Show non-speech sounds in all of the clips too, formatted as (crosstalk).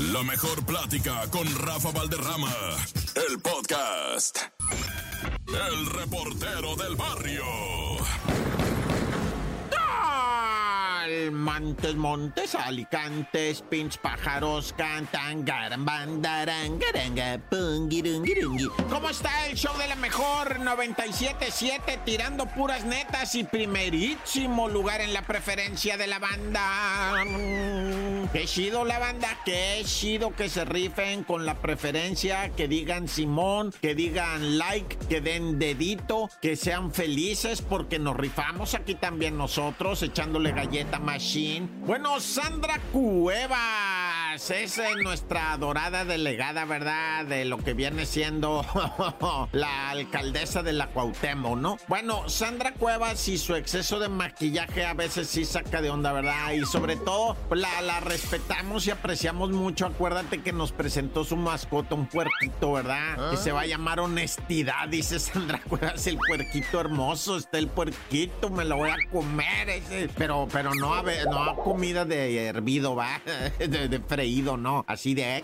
La mejor plática con Rafa Valderrama. El podcast. El reportero del barrio. Montes, montes, alicantes, pinch pájaros cantan, garambandarangaranga, pungirungirungi. ¿Cómo está el show de la mejor 97.7 tirando puras netas y primerísimo lugar en la preferencia de la banda? Qué chido la banda, qué chido que se rifen con la preferencia, que digan Simón, que digan like, que den dedito, que sean felices porque nos rifamos aquí también nosotros echándole galleta machine. Bueno, Sandra Cuevas es nuestra adorada delegada, ¿verdad? De lo que viene siendo (laughs) la alcaldesa de la Cuauhtémoc, ¿no? Bueno, Sandra Cuevas y su exceso de maquillaje a veces sí saca de onda, ¿verdad? Y sobre todo la, la respetamos y apreciamos mucho. Acuérdate que nos presentó su mascota, un puerquito, ¿verdad? Que se va a llamar honestidad, dice Sandra Cuevas, el puerquito hermoso, está el puerquito, me lo voy a comer ese. Pero, pero no a, no a comida de hervido, va, (laughs) de, de freído, no, así de...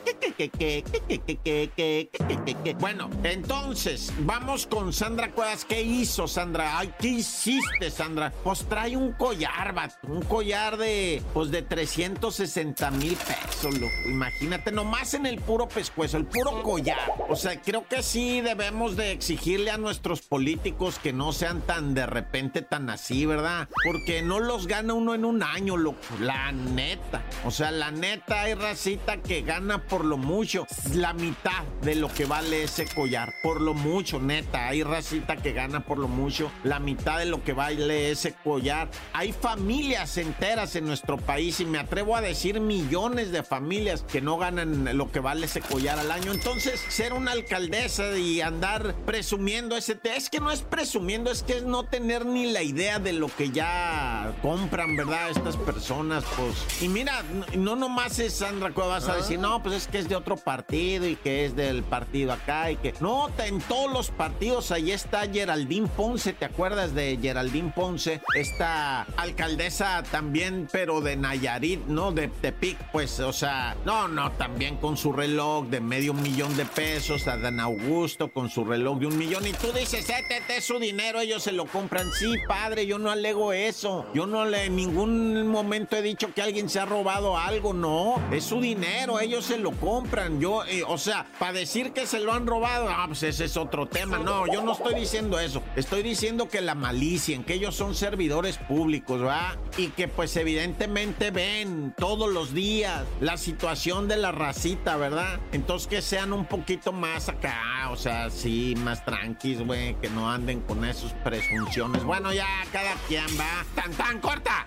Bueno, entonces, vamos con Sandra Cuevas. ¿Qué hizo, Sandra? Ay, ¿qué hiciste, Sandra? Pues trae un collar, va, un collar de, pues de 360 mil pesos, loco. Imagínate, nomás en el puro pescuezo, el puro collar. O sea, creo que sí debemos de exigirle a nuestros políticos que no sean tan de repente tan así, ¿verdad? Porque no los gana uno en un año, loco. La neta. O sea, la neta hay racita que gana por lo mucho la mitad de lo que vale ese collar. Por lo mucho, neta. Hay racita que gana por lo mucho la mitad de lo que vale ese collar. Hay familias enteras en nuestro país y me atrevo a decir millones de familias que no ganan lo que vale ese collar al año. Entonces, ser una alcaldesa y andar presumiendo ese... Es que no es presumiendo, es que es no tener ni la idea de lo que ya compran, ¿verdad? Estas personas, pues. Y mira, no nomás es Sandra Cuevas a decir, no, pues es que es de otro partido y que es del partido acá y que. No, en todos los partidos ahí está Geraldine Ponce, ¿te acuerdas de Geraldine Ponce? Esta alcaldesa también, pero de Nayarit, ¿no? De Tepic, pues, o sea, no, no, también con su reloj de medio millón de pesos, a Dan Augusto con su reloj de un millón. Y tú dices, este es su dinero, ellos se lo compran. Sí, padre, yo no alego eso. Yo no le en ningún momento he dicho que alguien se ha robado algo, no. Es su dinero, ellos se lo compran. Yo, eh, o sea, para decir que se lo han robado, ah, pues ese es otro tema. No, yo no estoy diciendo eso. Estoy diciendo que la malicia, en que ellos son servidores públicos, ¿verdad? Y que pues evidentemente ven todos los días la situación de la racita, ¿verdad? Entonces que sean un poquito más acá, o sea, sí, más tranquis, güey, que no anden con esas presunciones. Bueno, ya cada quien va. ¡Tan, tan corta!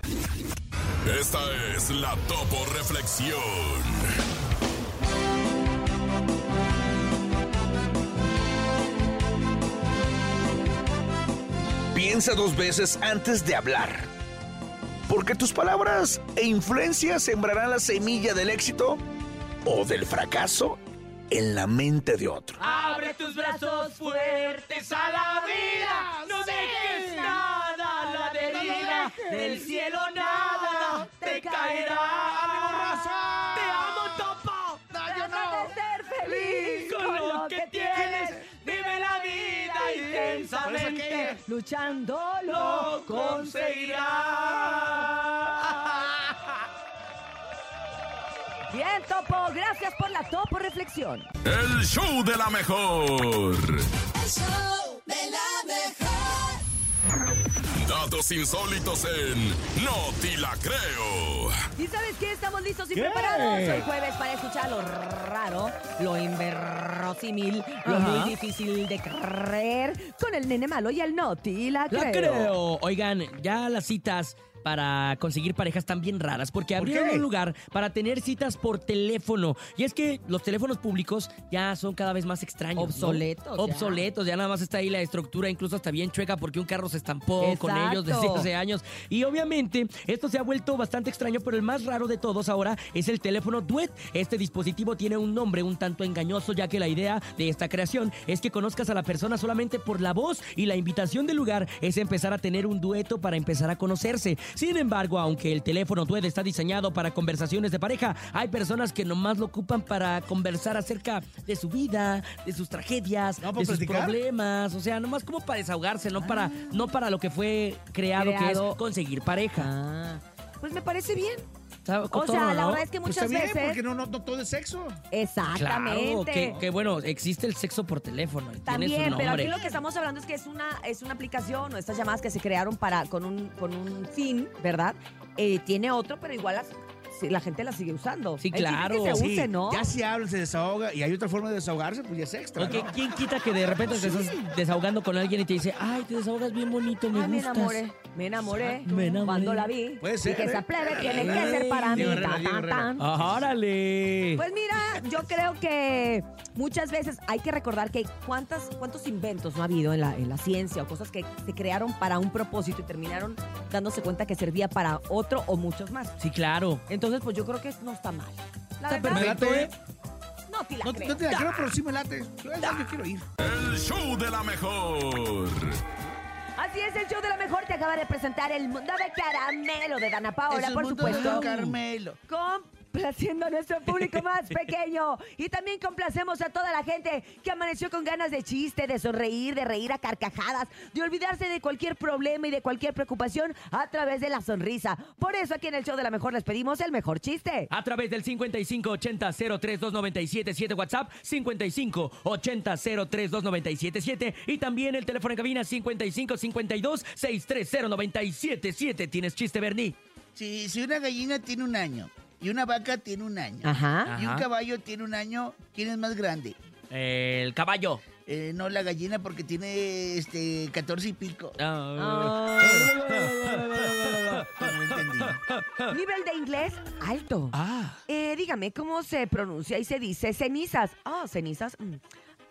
Esta es la Topo Reflexión. Piensa dos veces antes de hablar. Porque tus palabras e influencias sembrarán la semilla del éxito o del fracaso en la mente de otro. Abre tus brazos fuertes a la vida. No dejes nada a la deriva. Del cielo nada te caerá. Trata de ser feliz Con lo que tienes, vive la vida intensamente. Luchando Lo conseguirás. Bien, Topo. Gracias por la Topo Reflexión. El show de la mejor. Datos insólitos en No Te La Creo. ¿Y sabes qué? Estamos listos y preparados hoy jueves para escuchar lo raro, lo inverosímil, lo muy difícil de creer con el nene malo y el noti. La creo. La creo. Oigan, ya las citas para conseguir parejas tan bien raras, porque abrieron un lugar para tener citas por teléfono. Y es que los teléfonos públicos ya son cada vez más extraños. ¿no? Obsoletos, ya. Obsoletos, ya. nada más está ahí la estructura, incluso está bien chueca porque un carro se estampó con ellos desde hace años. Y obviamente esto se ha vuelto bastante extraño, pero el más raro de todos ahora es el teléfono Duet. Este dispositivo tiene un nombre un tanto engañoso, ya que la idea de esta creación es que conozcas a la persona solamente por la voz y la invitación del lugar es empezar a tener un dueto para empezar a conocerse. Sin embargo, aunque el teléfono Duet está diseñado para conversaciones de pareja, hay personas que nomás lo ocupan para conversar acerca de su vida, de sus tragedias, ¿No, para de sus platicar? problemas, o sea, nomás como para desahogarse, no para no para lo que fue creado, que es conseguir pareja. Ah, pues me parece bien. Está O cotorro, sea, la ¿no? verdad es que Pues muchas está bien, veces. porque no, no, no todo es sexo. Claro, Exactamente. que, que bueno, existe el sexo por teléfono. y tiene su También, pero nombre. aquí lo que estamos hablando es que es una, es una aplicación o estas llamadas que se crearon para con un, con un fin, ¿verdad? Eh, tiene otro, pero igual las- la gente la sigue usando. Sí, claro. Que se Sí, use, ¿no? Ya si habla, se desahoga y hay otra forma de desahogarse, pues ya es extra. Porque ¿no? quién quita que de repente te estás desahogando con alguien y te dice, ay, te desahogas bien bonito, me Ay, me enamoré, me enamoré. Me enamoré. Cuando la vi. Puede ser, Dije, ¿eh? esa plebe tiene que ser para mí. Órale. Pues mira, yo creo que muchas veces hay que recordar que cuántas, cuántos inventos no ha habido en la, en la ciencia o cosas que se crearon para un propósito y terminaron dándose cuenta que servía para otro o muchos más. sí, claro. Entonces, pues yo creo que no está mal. La Está verdad, perfecto, ¿eh? no te la No, creo. no te la creo, pero sí me late. Yo, yo quiero ir. El show de la mejor. Así es, el show de la mejor te acaba de presentar el mundo de caramelo de Dana Paola, Es un por mundo de supuesto. Carmelo. Complaciendo a nuestro público más (laughs) pequeño. Y también complacemos a toda la gente que amaneció con ganas de chiste, de sonreír, de reír a carcajadas, de olvidarse de cualquier problema y de cualquier preocupación a través de la sonrisa. Por eso aquí en el show de la mejor les pedimos el mejor chiste. A través del 5580-032977 WhatsApp, 5580-032977 y también el teléfono en cabina 5552-630977. ¿Tienes chiste, Bernie? Si, si una gallina tiene un año y una vaca tiene un año Ajá. y un Ajá. caballo tiene un año, ¿quién es más grande? El caballo. Eh, no la gallina porque tiene este 14 y pico. Ah. No entendí. Nivel de inglés alto. Ah. Eh, dígame, ¿cómo se pronuncia y se dice cenizas? Ah, cenizas. mm,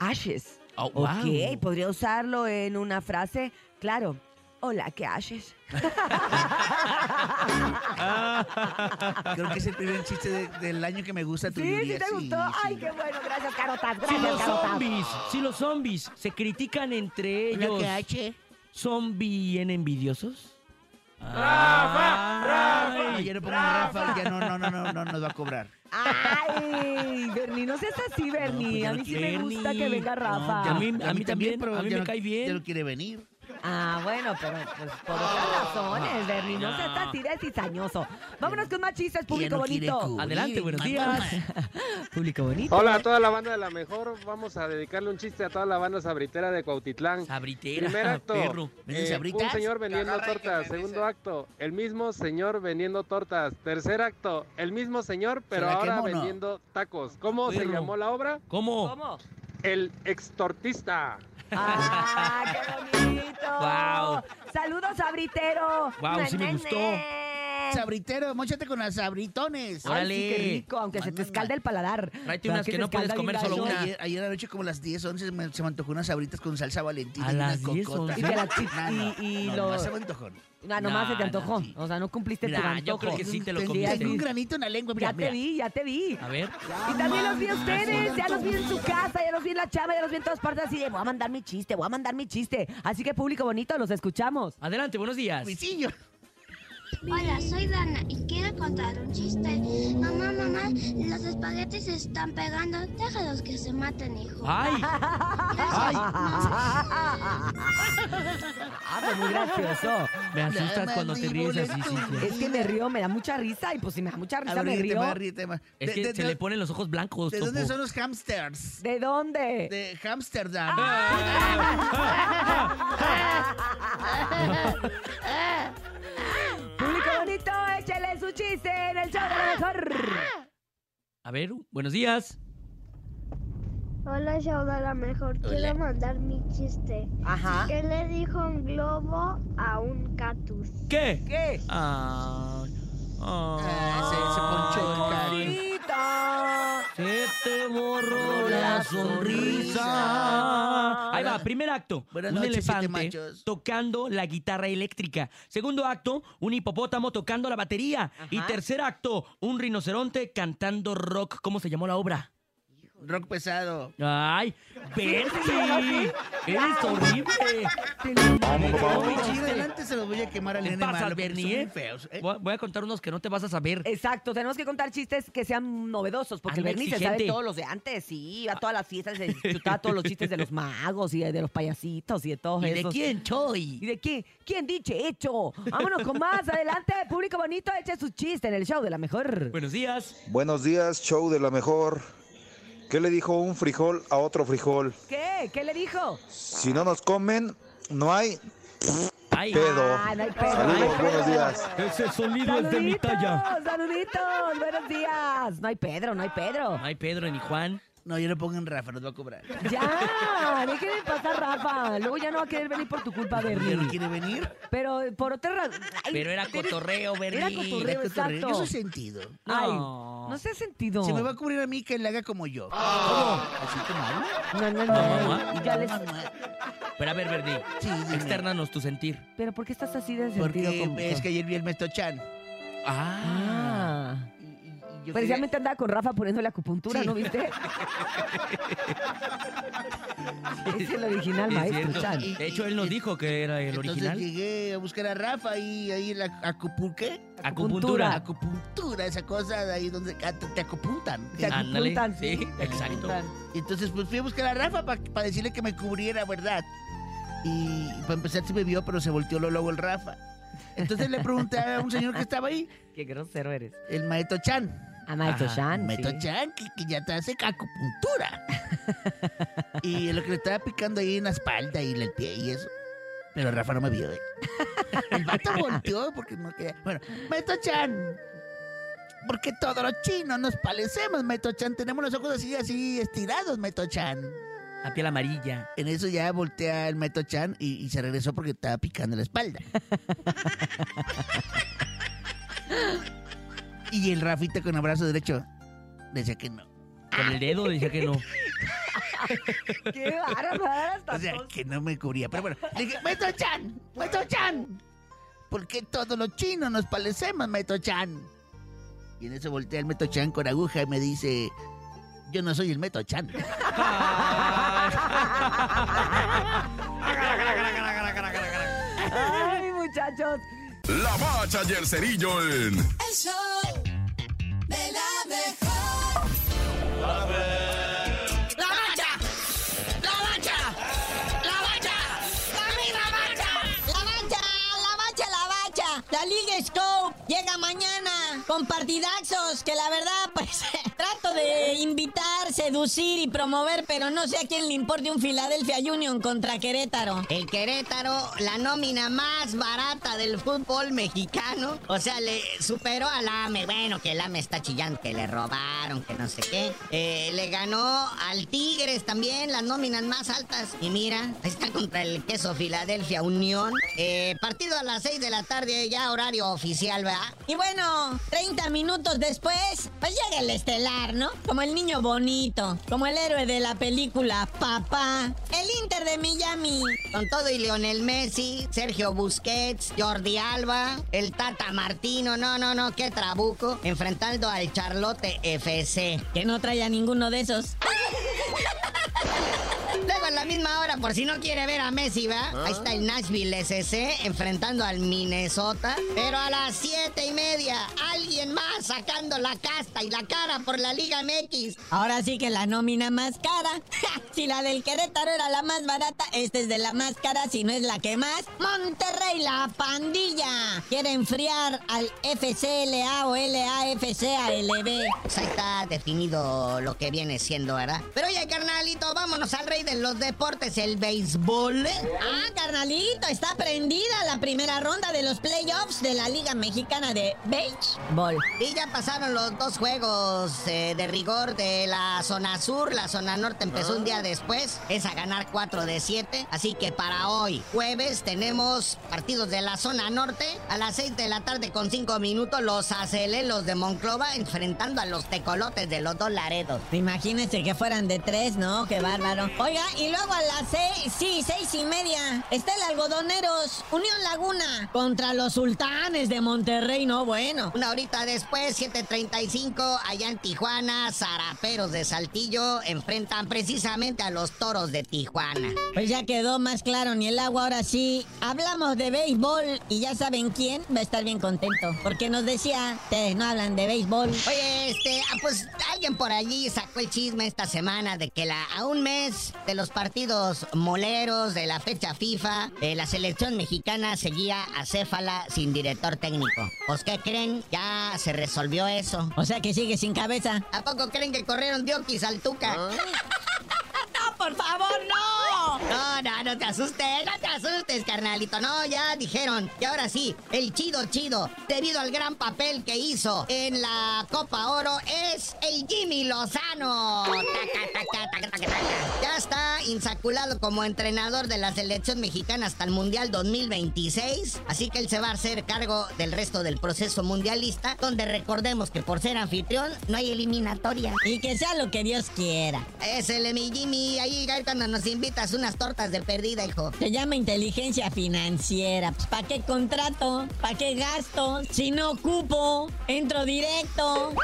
Ashes. Oh, Ok, wow. podría usarlo en una frase. Claro. Hola, ¿qué haces? (laughs) Creo que es el primer chiste de- del año que me gusta tu Sí, sí te gustó. sí. Ay, qué bueno. Gracias, Carotas. Si Gracias, los Carotas. zombies, si los zombies se critican entre Hola, ellos, ¿qué hace? ¿son bien envidiosos? No, ya no pongo a Rafa, ya no, no, no, no, no nos va a cobrar. Ay, Bernie, no seas así, Bernie. pues ya a no mí sí me gusta que venga Rafa. No, a mí- ya- a mí también, a mí ya me no- cae bien. Ya no quiere venir. Ah, bueno, pero pues por otras razones, Bernie. No seas así de cizañoso. Vámonos con más chistes, público bonito. Adelante, buenos días. (laughs) Público bonito. Hola a toda la banda de la mejor. Vamos a dedicarle un chiste a toda la banda sabritera de Cuautitlán. Sabritera, Primer (laughs) acto, perro. ¿Venden eh, un señor vendiendo tortas. Segundo acto, el mismo señor vendiendo tortas. Tercer acto, el mismo señor, pero ¿Será que ahora vendiendo tacos. ¿Cómo se llamó la obra? ¿Cómo? ¿Cómo? El extortista. ¡Ah, qué bonito! Guau. ¡Saludos, sabritero! Guau, sí me gustó. Sabritero, móchate con las sabritones. Ay, Órale. sí, qué rico, aunque se te escalda el paladar. Tráete ¿Verdad unas que no puedes comer solo una. Ayer, ayer anoche como a las 10, 11 me- se me antojó unas sabritas con salsa valentina A y las una 10, cocota. 11. (laughs) Y No, no, y- y no, lo- se me antojó. Ah, nomás se te Nah, antojó. sí. O sea, no cumpliste tu Nah, antojo. yo creo que sí te lo comiste. Tengo un granito en la lengua, mira, Ya te mira. vi, ya te vi. A ver. Y también los vi a ustedes, ya los vi en su casa, ya los vi en la chava, ya los vi en todas partes así de voy a mandar mi chiste, voy a mandar mi chiste. Así que público bonito, los escuchamos. Adelante, buenos días. Luisillo. Hola, soy Dana y quiero contar un chiste. Mamá, mamá, los espaguetis se están pegando. Déjalos que se maten, hijo. ¡Ay! Ah, pues muy gracioso. Me asustas cuando te ríes así. Cintia. Es que me río, me da mucha risa y pues si me da mucha A risa me río. más, ríete más. Es De- que de- se de- le ponen los ojos blancos, ¿De dónde son los hamsters? ¿De dónde? De Amsterdam. (laughs) (laughs) Público bonito, échale su chiste en el show de la mejor. A ver, buenos días. Hola, show de la mejor. Quiero mandar mi chiste. Ajá. ¿Qué le dijo un globo a un cactus? ¿Qué? ¿Qué? Ay, Ah, se- se ponchó el. Bonita. Se te borró la sonrisa. Ahí va, primer acto. Buenas un noches, siete elefante machos. tocando la guitarra eléctrica. Segundo acto, un hipopótamo tocando la batería. Y tercer acto, un rinoceronte cantando rock. ¿Cómo se llamó la obra? Rock pesado. Ay, Bernie. Eres horrible. Adelante se los voy a quemar al Te nene pasas, malo, porque Bernie, son muy ¿eh? feos. ¿eh? Voy voy a contar unos que no te vas a saber. Exacto, tenemos que contar chistes que sean novedosos, porque Anda el Bernie se exigente. sabe todos los de antes, sí, a todas las fiestas, se (laughs) disfrutaba todos los chistes de los magos y de los payasitos y de todos ¿Y de esos. quién, ¿Y Choy? de quién? ¿Quién diche hecho? Vámonos con más, (laughs) adelante, público bonito, eche sus chistes en el show de la mejor. Buenos días. Buenos días, show de la mejor. ¿Qué le dijo un frijol a otro frijol? ¿Qué? ¿Qué le dijo? Si no nos comen, no hay Ay, pedo. Ah, no hay pedo, Saludos, pedo. buenos días. ese sonido es de mi talla. saluditos, buenos días. No hay Pedro, no hay Pedro. No hay Pedro ni Juan. No, yo no pongo en Rafa, nos va a cobrar. Ya, deje de pasar, Rafa. Luego ya no va a querer venir por tu culpa, ¿Ya no Bernie. quiere venir? Pero por otra razón. Pero era cotorreo, Bernie. Era cotorreo, Era cotorreo. exacto. Yo soy sentido. Ay, No. no se ha sentido. Si me va a cubrir a mí, que le haga como yo. ¿Cómo? Así como. No, no, No, no. Y ya les... Pero a ver, Bernie. Sí, dime. Externanos tu sentir. Pero ¿por qué estás así de sentido? Porque es que ayer vi el Mesto-chan. Ah. Ah. Yo Precisamente andaba con Rafa poniéndole acupuntura, Sí. ¿no viste? (laughs) es el original, Es maestro. Chan. De hecho, él nos dijo que era el Entonces original. llegué a buscar a Rafa y ahí la acupu ¿qué? Acupuntura. Acupuntura, esa cosa de ahí donde ah, te, te acupuntan. Te Ándale, acupuntan, sí, exacto. Entonces pues fui a buscar a Rafa para decirle que me cubriera, ¿verdad? Y para empezar se me vio, pero se volteó luego el Rafa. Entonces le pregunté a un señor que estaba ahí, (laughs) Qué grosero eres. el maestro Chan. A Ajá, Chan. Sí. Chan, que, que ya te hace acupuntura. (laughs) y lo que le estaba picando ahí en la espalda y en el pie y eso. Pero Rafa no me vio, ¿eh? (laughs) El vato volteó porque no quería. Bueno, Maestro Chan. Porque todos los chinos nos parecemos, Maestro Chan. Tenemos los ojos así, así estirados, Maestro Chan. La piel amarilla. En eso ya voltea el Maestro Chan y, y se regresó porque estaba picando la espalda. (laughs) y el Rafita con el brazo derecho decía que no. Con el dedo decía que no. (laughs) Qué bárbaro, O sea, que no me cubría. Pero bueno, le dije, Maestro Chan, Maestro Chan. ¿Por qué todos los chinos nos parecemos, Maestro Chan? Y en eso voltea el Maestro Chan con aguja y me dice, yo no soy el Maestro Chan. (laughs) Ay, muchachos. La bacha y el cerillo en El show La Liga Scope llega mañana con partidaxos que la verdad, pues, (laughs) trato de invitar, seducir y promover, pero no sé a quién le importe un Philadelphia Union contra Querétaro. El Querétaro, la nómina más barata del fútbol mexicano. O sea, le superó al AME. Bueno, que el AME está chillando, que le robaron, que no sé qué. Eh, le ganó al Tigres también, las nóminas más altas. Y mira, ahí está contra el queso Philadelphia Unión. Eh, partido a las 6 de la tarde, ya horario oficial, ¿verdad? Y bueno, 30 minutos después, pues llega el estelar, ¿no? Como el niño bonito, como el héroe de la película Papá. El Inter de Miami, con todo y Lionel Messi, Sergio Busquets, Jordi Alba, el Tata Martino, no, no, no, qué trabuco, enfrentando al Charlotte FC, que no trae a ninguno de esos. Misma hora, por si no quiere ver a Messi, ¿va? Ahí está el Nashville SC enfrentando al Minnesota. Pero a las siete y media, alguien más sacando la casta y la cara por la Liga MX. Ahora sí que la nómina más cara. (laughs) Si la del Querétaro era la más barata, esta es de la más cara, si no es la que más. Monterrey, la pandilla. Quiere enfriar al FCLA o LAFCALB. Pues ahí está definido lo que viene siendo, ¿verdad? Pero oye, carnalito, vámonos al rey de los deportes, el béisbol. Ah, carnalito, está prendida la primera ronda de los playoffs de la Liga Mexicana de Béisbol. Y ya pasaron los dos juegos eh, de rigor de la zona sur. La zona norte empezó un día después. Es a ganar 4 de 7. Así que para hoy, jueves, tenemos partidos de la zona norte. A las 6 de la tarde con 5 minutos, los aceleros de Monclova enfrentando a los tecolotes de los dos Laredos. Imagínense que fueran de tres. No, qué bárbaro. Oiga, y luego a las seis, sí, seis y media, está el Algodoneros, Unión Laguna, contra los Sultanes de Monterrey, no bueno. Una horita después, 7.35, allá en Tijuana, Zaraperos de Saltillo enfrentan precisamente a los Toros de Tijuana. Pues ya quedó más claro, ni el agua ahora sí. Hablamos de béisbol y ya saben quién va a estar bien contento. Porque nos decía, ustedes no hablan de béisbol. Oye, este, ah, pues alguien por allí sacó el chisme esta semana de que la, a un mes de los partidos moleros de la fecha FIFA, eh, la selección mexicana seguía acéfala sin director técnico. Pues, ¿qué creen? Ya se resolvió eso. O sea que sigue sin cabeza. ¿A poco creen que corrieron Diokis al Tuca? (laughs) ¡No, por favor, no! No, no, no te asustes, no te asustes, carnalito. No, ya dijeron. Y ahora sí, el chido chido, debido al gran papel que hizo en la Copa Oro, es el Jimmy Lozano. Taca, taca, taca, taca, taca. Ya está insaculado como entrenador de la selección mexicana hasta el Mundial 2026. Así que él se va a hacer cargo del resto del proceso mundialista, donde recordemos que por ser anfitrión no hay eliminatoria. Y que sea lo que Dios quiera. Es el mi Jimmy, ahí cuando nos invitas unas tortas de perdida, hijo. Se llama inteligencia financiera. Pues, ¿Para qué contrato? ¿Para qué gasto? Si no ocupo, entro directo.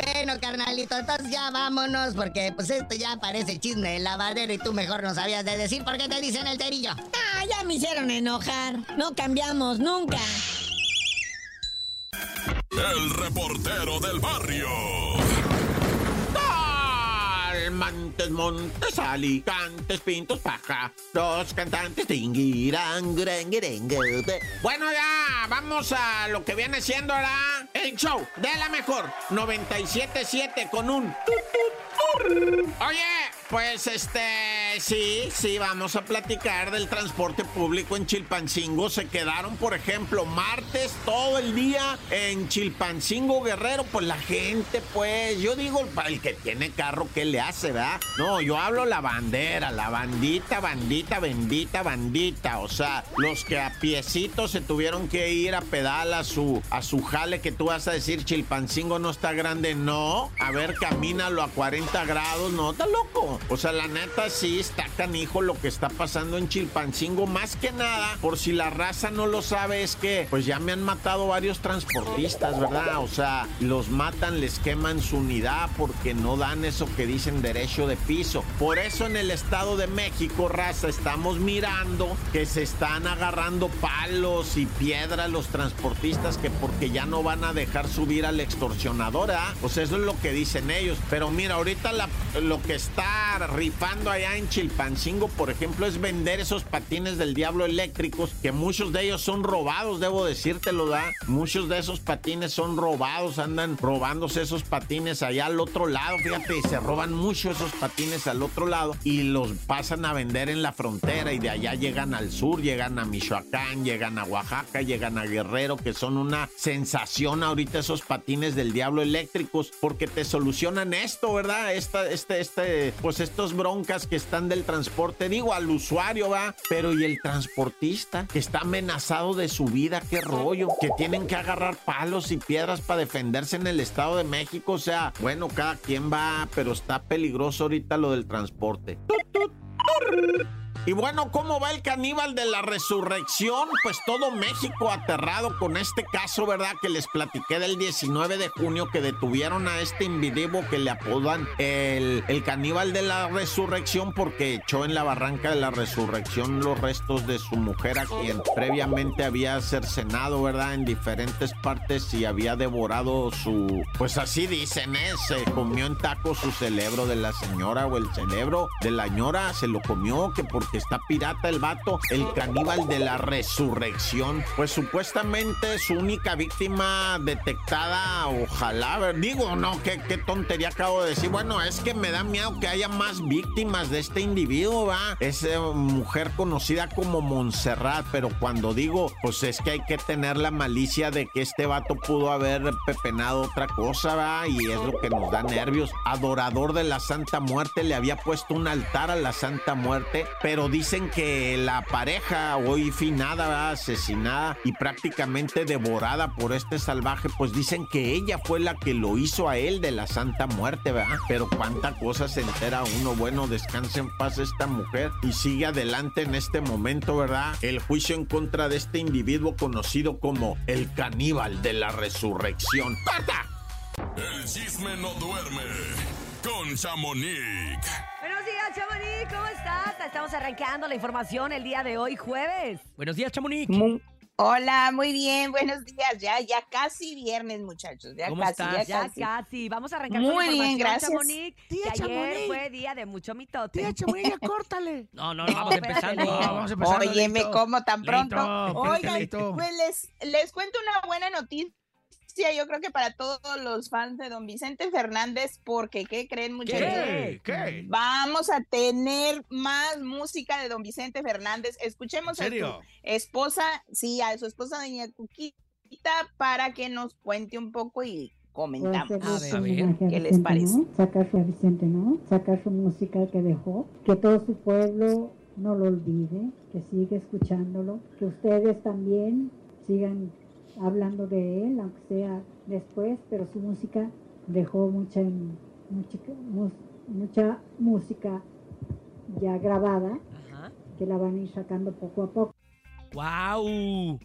Bueno, carnalito, entonces ya vámonos, porque pues esto ya parece chisme de lavadero y tú mejor no sabías de decir por qué te dicen el cerillo. Ah, ya me hicieron enojar. No cambiamos nunca. El reportero del barrio. Montes, montes, alicantes, pintos, paja. Dos cantantes, tinguirán. Bueno, ya, vamos a lo que viene siendo ahora el show de la mejor. 97.7 con un... Oye, pues este, sí, sí, vamos a platicar del transporte público en Chilpancingo. Se quedaron, por ejemplo, martes todo el día en Chilpancingo Guerrero. Pues la gente, pues, yo digo, el que tiene carro, ¿qué le hace, verdad? No, yo hablo la bandera, la bandita, bandita, bendita, bandita. O sea, los que a piecitos se tuvieron que ir a pedal a su, a su jale, que tú vas a decir, Chilpancingo no está grande. No, a ver, camínalo a 40 grados, no, está loco. O sea, la neta sí está canijo lo que está pasando en Chilpancingo. Más que nada, por si la raza no lo sabe, es que pues ya me han matado varios transportistas, ¿verdad? O sea, los matan, les queman su unidad porque no dan eso que dicen derecho de piso. Por eso en el Estado de México, raza, estamos mirando que se están agarrando palos y piedras los transportistas que porque ya no van a dejar subir al extorsionador, ¿ah? Sea, eso es lo que dicen ellos. Pero mira, ahorita la, lo que está rifando allá en Chilpancingo, por ejemplo, es vender esos patines del diablo eléctricos, que muchos de ellos son robados, debo decírtelo, ¿da? Muchos de esos patines son robados, andan robándose esos patines allá al otro lado, fíjate, se roban mucho esos patines al otro lado y los pasan a vender en la frontera y de allá llegan al sur, llegan a Michoacán, llegan a Oaxaca, llegan a Guerrero, que son una sensación ahorita esos patines del diablo eléctricos, porque te solucionan esto, ¿verdad? Esta, este, este, pues estos broncas que están del transporte, digo al usuario, va, pero y el transportista que está amenazado de su vida, qué rollo, que tienen que agarrar palos y piedras para defenderse en el Estado de México, o sea, bueno, cada quien va, pero está peligroso ahorita lo del transporte. Y bueno, ¿cómo va el caníbal de la resurrección? Pues todo México aterrado con este caso, ¿verdad? Que les platiqué del 19 de junio que detuvieron a este individuo que le apodan el, el caníbal de la resurrección porque echó en la barranca de la resurrección los restos de su mujer a quien previamente había cercenado, ¿verdad? En diferentes partes y había devorado su... Pues así dicen, ¿eh? Se comió en tacos su cerebro de la señora o el cerebro de la ñora, se lo comió que porque está pirata el vato, el caníbal de la resurrección. Pues supuestamente su única víctima detectada, ojalá, ver, digo, no, ¿qué, qué tontería acabo de decir. Bueno, es que me da miedo que haya más víctimas de este individuo, va. Es eh, mujer conocida como Montserrat, pero cuando digo, pues es que hay que tener la malicia de que este vato pudo haber pepenado otra cosa, va, y es lo que nos da nervios. Adorador de la Santa Muerte, le había puesto un altar a la Santa Muerte, pero dicen que la pareja hoy finada, asesinada y prácticamente devorada por este salvaje, pues dicen que ella fue la que lo hizo a él de la santa muerte, ¿verdad? Pero cuánta cosa se entera uno. Bueno, descanse en paz esta mujer y sigue adelante en este momento, ¿verdad? El juicio en contra de este individuo conocido como el caníbal de la resurrección. ¡Corta! El chisme no duerme con Chamonix. Buenos días, Chamonix, ¿cómo estás? Estamos arrancando la información el día de hoy, jueves. Buenos días, Chamonix. Hola, muy bien, buenos días. Ya, ya casi viernes, muchachos. Ya ¿Cómo casi, estás? Ya casi. casi. Vamos a arrancar Muy con la bien, información, gracias. Chamonix, Tía que ayer Chamonix. fue día de mucho mitote. Tía Chamonix, ya córtale. (laughs) No, no, no, vamos empezando. Leo. vamos empezando. Óyeme. ¿cómo tan pronto? Oigan, pues les, les cuento una buena noticia. Yo creo que para todos los fans de don Vicente Fernández, porque ¿qué creen, muchachos? ¿Qué? ¿Qué? Vamos a tener más música de don Vicente Fernández. Escuchemos ¿En a su esposa, sí, a su esposa doña Cuquita, para que nos cuente un poco y comentamos. A ver, a ver. homenaje a ¿Qué les Vicente, parece? ¿no? Sacarse a Vicente, ¿no? Sacar su música que dejó, que todo su pueblo no lo olvide, que siga escuchándolo, que ustedes también sigan hablando de él, aunque sea después, pero su música dejó mucha, mucha, mus- mucha música ya grabada, Ajá. que la van a ir sacando poco a poco. ¡Wow!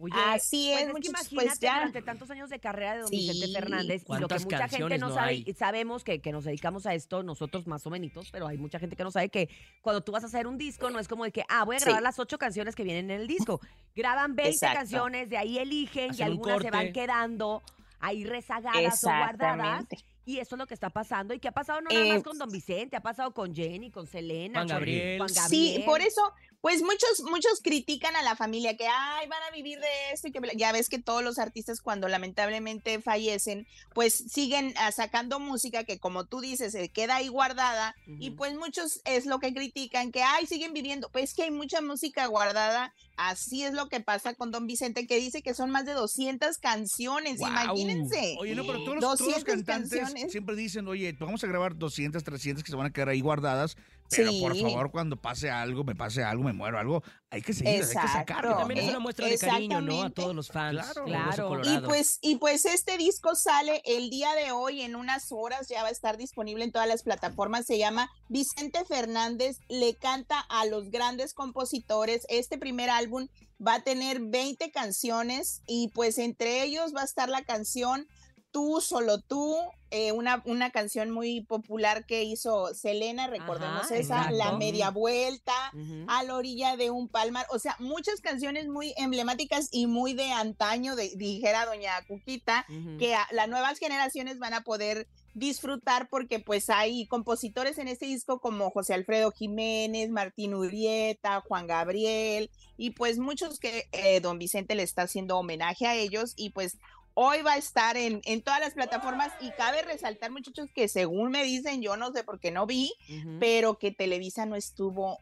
Oye, Así pues es, que muchachos, imagínate pues ya. durante tantos años de carrera de don Sí. Vicente Fernández y lo que ¿Cuántas mucha gente no, no sabe, hay? y sabemos que, que nos dedicamos a esto, nosotros más o menos, pero hay mucha gente que no sabe que cuando tú vas a hacer un disco no es como de que, ah, voy a Sí. grabar las ocho canciones que vienen en el disco. Graban 20 Exacto. canciones, de ahí eligen y Hacen algunas se van quedando ahí rezagadas o guardadas. Y eso es lo que está pasando. ¿Y qué ha pasado no nada más Eh, con Don Vicente? Ha pasado con Jenny, con Selena, Juan con Gabriel. Juan Sí, Gabriel. por eso, pues muchos, muchos critican a la familia que, ay, van a vivir de esto y que bla-". ya ves que todos los artistas cuando lamentablemente fallecen, pues siguen ah, sacando música que como tú dices, se queda ahí guardada y pues muchos es lo que critican, que, ay, siguen viviendo, pues que hay mucha música guardada, así es lo que pasa con Don Vicente, que dice que son más de 200 canciones, Guau. imagínense. Oye, no, pero todos los, todos los 200 cantantes canciones. siempre dicen, oye, vamos a grabar 200, 300 que se van a quedar ahí guardadas, pero por Sí. favor, cuando pase algo, me pase algo, me muero algo, hay que seguir, hay que sacarlo. También es una muestra de cariño, ¿no? A todos los fans. Claro. Claro. Y pues, y pues este disco sale el día de hoy en unas horas, ya va a estar disponible en todas las plataformas. Se llama Vicente Fernández le canta a los grandes compositores. Este primer álbum va a tener 20 canciones y pues entre ellos va a estar la canción Tú, solo tú, eh, una, una canción muy popular que hizo Selena, recordemos Ajá, esa, La. Media Vuelta, a la orilla de un palmar, o sea, muchas canciones muy emblemáticas y muy de antaño, de, dijera doña Cuquita, que a- las nuevas generaciones van a poder disfrutar porque pues hay compositores en este disco como José Alfredo Jiménez, Martín Urieta, Juan Gabriel y pues muchos que eh, don Vicente le está haciendo homenaje a ellos y pues hoy va a estar en, en todas las plataformas y cabe resaltar muchachos que según me dicen, yo no sé por qué no vi, pero que Televisa no estuvo.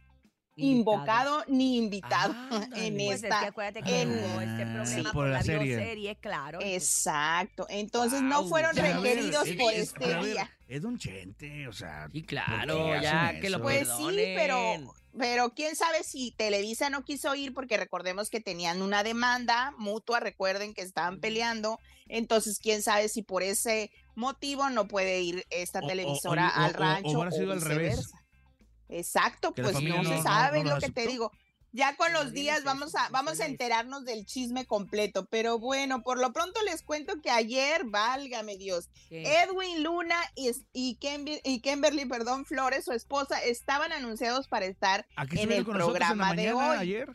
Invocado ni invitado Ándale. (laughs) en Pues es esta. que acuérdate que en- hubo este problema sí, por, por la, serie. bioserie, claro. Exacto. Entonces no fueron ver, requeridos es- por es- este día. Es Don Chente, o sea. Sí, ¿por claro, ya que lo? Pues sí, pero, pero quién sabe si Televisa no quiso ir porque recordemos que tenían una demanda mutua, recuerden que estaban peleando, entonces quién sabe si por ese motivo no puede ir esta O- televisora o- o- al o- o rancho. habrá sido al revés. Exacto, pues no, no- se sabe no lo lo que te digo. Ya con los días vamos a, vamos a enterarnos del chisme completo, pero bueno, por lo pronto les cuento que ayer, válgame Dios, ¿qué? Edwin Luna y, y, Kimber- y Kimberly, perdón, Flores, su esposa, estaban anunciados para estar Aquí en el en la programa de hoy. ayer.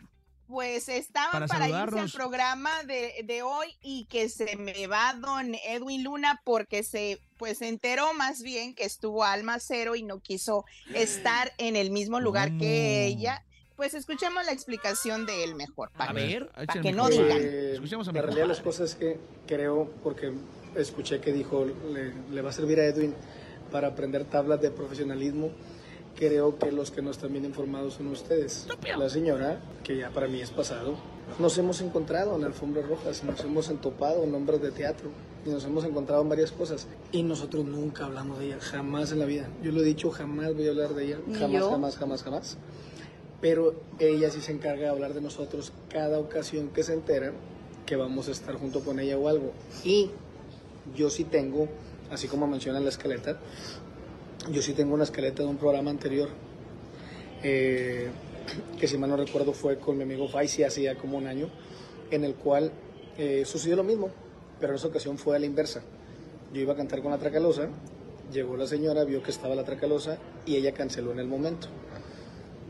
Pues estaban Para para, irse al programa de, de hoy y que se me va don Edwin Luna porque se pues se enteró más bien que estuvo Alma Cero y no quiso estar en el mismo lugar que ella. Pues escuchemos la explicación de él mejor. A para ver. para que no digan. Eh, Escuchemos a mi la realidad de las cosas es que creo, porque escuché que dijo, le, le va a servir a Edwin para aprender tablas de profesionalismo. Creo que los que no están bien informados son ustedes. La señora, que ya para mí es pasado, nos hemos encontrado en alfombras rojas, nos hemos entopado en obras de teatro y nos hemos encontrado en varias cosas. Y nosotros nunca hablamos de ella, jamás en la vida. Yo lo he dicho, jamás voy a hablar de ella, jamás, yo. jamás, jamás, jamás. pero ella sí se encarga de hablar de nosotros cada ocasión que se entera que vamos a estar junto con ella o algo. Y yo sí tengo, así como menciona en la escaleta, yo sí tengo una escaleta de un programa anterior, eh, que si mal no recuerdo fue con mi amigo Faisy hacía como un año, en el cual eh, sucedió lo mismo, pero en esa ocasión fue a la inversa. Yo iba a cantar con la Tracalosa, llegó la señora, vio que estaba la Tracalosa y ella canceló en el momento.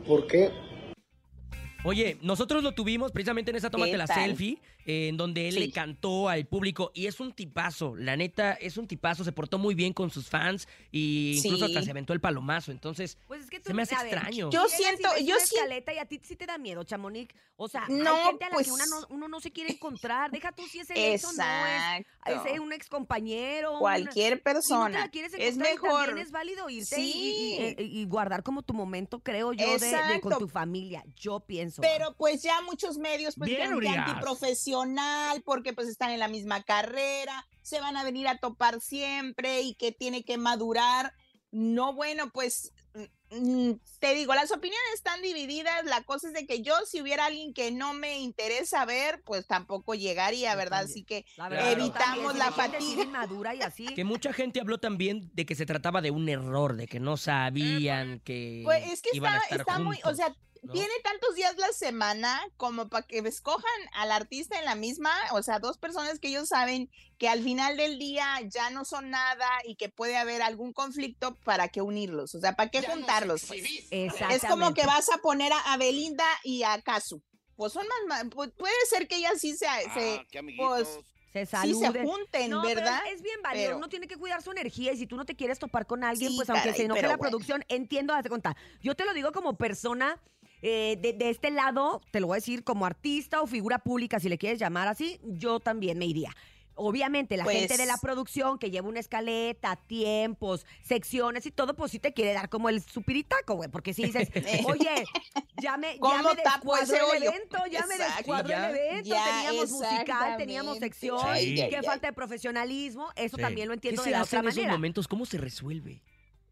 ¿Por qué? Oye, nosotros lo tuvimos precisamente en esa toma ¿Qué de la tal? selfie, eh, en donde él Sí. le cantó al público y es un tipazo, la neta, es un tipazo, se portó muy bien con sus fans y incluso Sí. hasta se aventó el palomazo, entonces Pues es que tú, se me hace ver, extraño. Yo siento- yo escaleta y a ti sí te da miedo, Chamonix. O sea, No, hay gente a la pues- que una no- uno no se quiere encontrar. Deja tú si ese ex o no es, es un ex compañero. Cualquier persona. quieres Es encontrar, mejor- También es válido irte y- Sí. y, y- y guardar como tu momento, creo yo, de, de con tu familia. Yo pienso. Pero pues ya muchos medios pues Bien, que antiprofesional porque pues están en la misma carrera, se van a venir a topar siempre y que tiene que madurar. No, bueno, pues mm, mm, te digo, las opiniones están divididas. La cosa es de que yo si hubiera alguien que no me interesa ver, pues tampoco llegaría, ¿verdad? Así que La verdad, evitamos también, la fatiga. inmadura y así. Que mucha gente habló también de que se trataba de un error, de que no sabían que Pues es que iban a está, estar está muy, o juntos, sea, ¿no? tiene tantos días la semana como para que escojan al artista en la misma, o sea, dos personas que ellos saben que al final del día ya no son nada y que puede haber algún conflicto para que unirlos, o sea, para qué juntarlos. pues? Es como que vas a poner a, a Belinda y a Casu. Pues son más, ma- pu- puede ser que ellas sí se, se pues, se sí se junten, No, ¿verdad? Es, es bien válido, Pero- uno tiene que cuidar su energía y si tú no te quieres topar con alguien, Sí, pues aunque caray, se enoje la bueno. producción, entiendo, hazte cuenta. Yo te lo digo como persona eh, de, de este lado, te lo voy a decir como artista o figura pública, si le quieres llamar así, yo también me iría. Obviamente, la Pues- gente de la producción que lleva una escaleta, tiempos, secciones y todo, pues sí te quiere dar como el supiritaco, güey. Porque si dices, (laughs) oye, ya me, ya ¿Cómo me descuadró el evento, ya me Exacto. descuadró Ya. el evento, Ya, teníamos musical, teníamos sección, qué falta de profesionalismo, eso Sí. también lo ¿Qué entiendo se de la hace otra en esos manera. momentos? ¿Cómo se resuelve?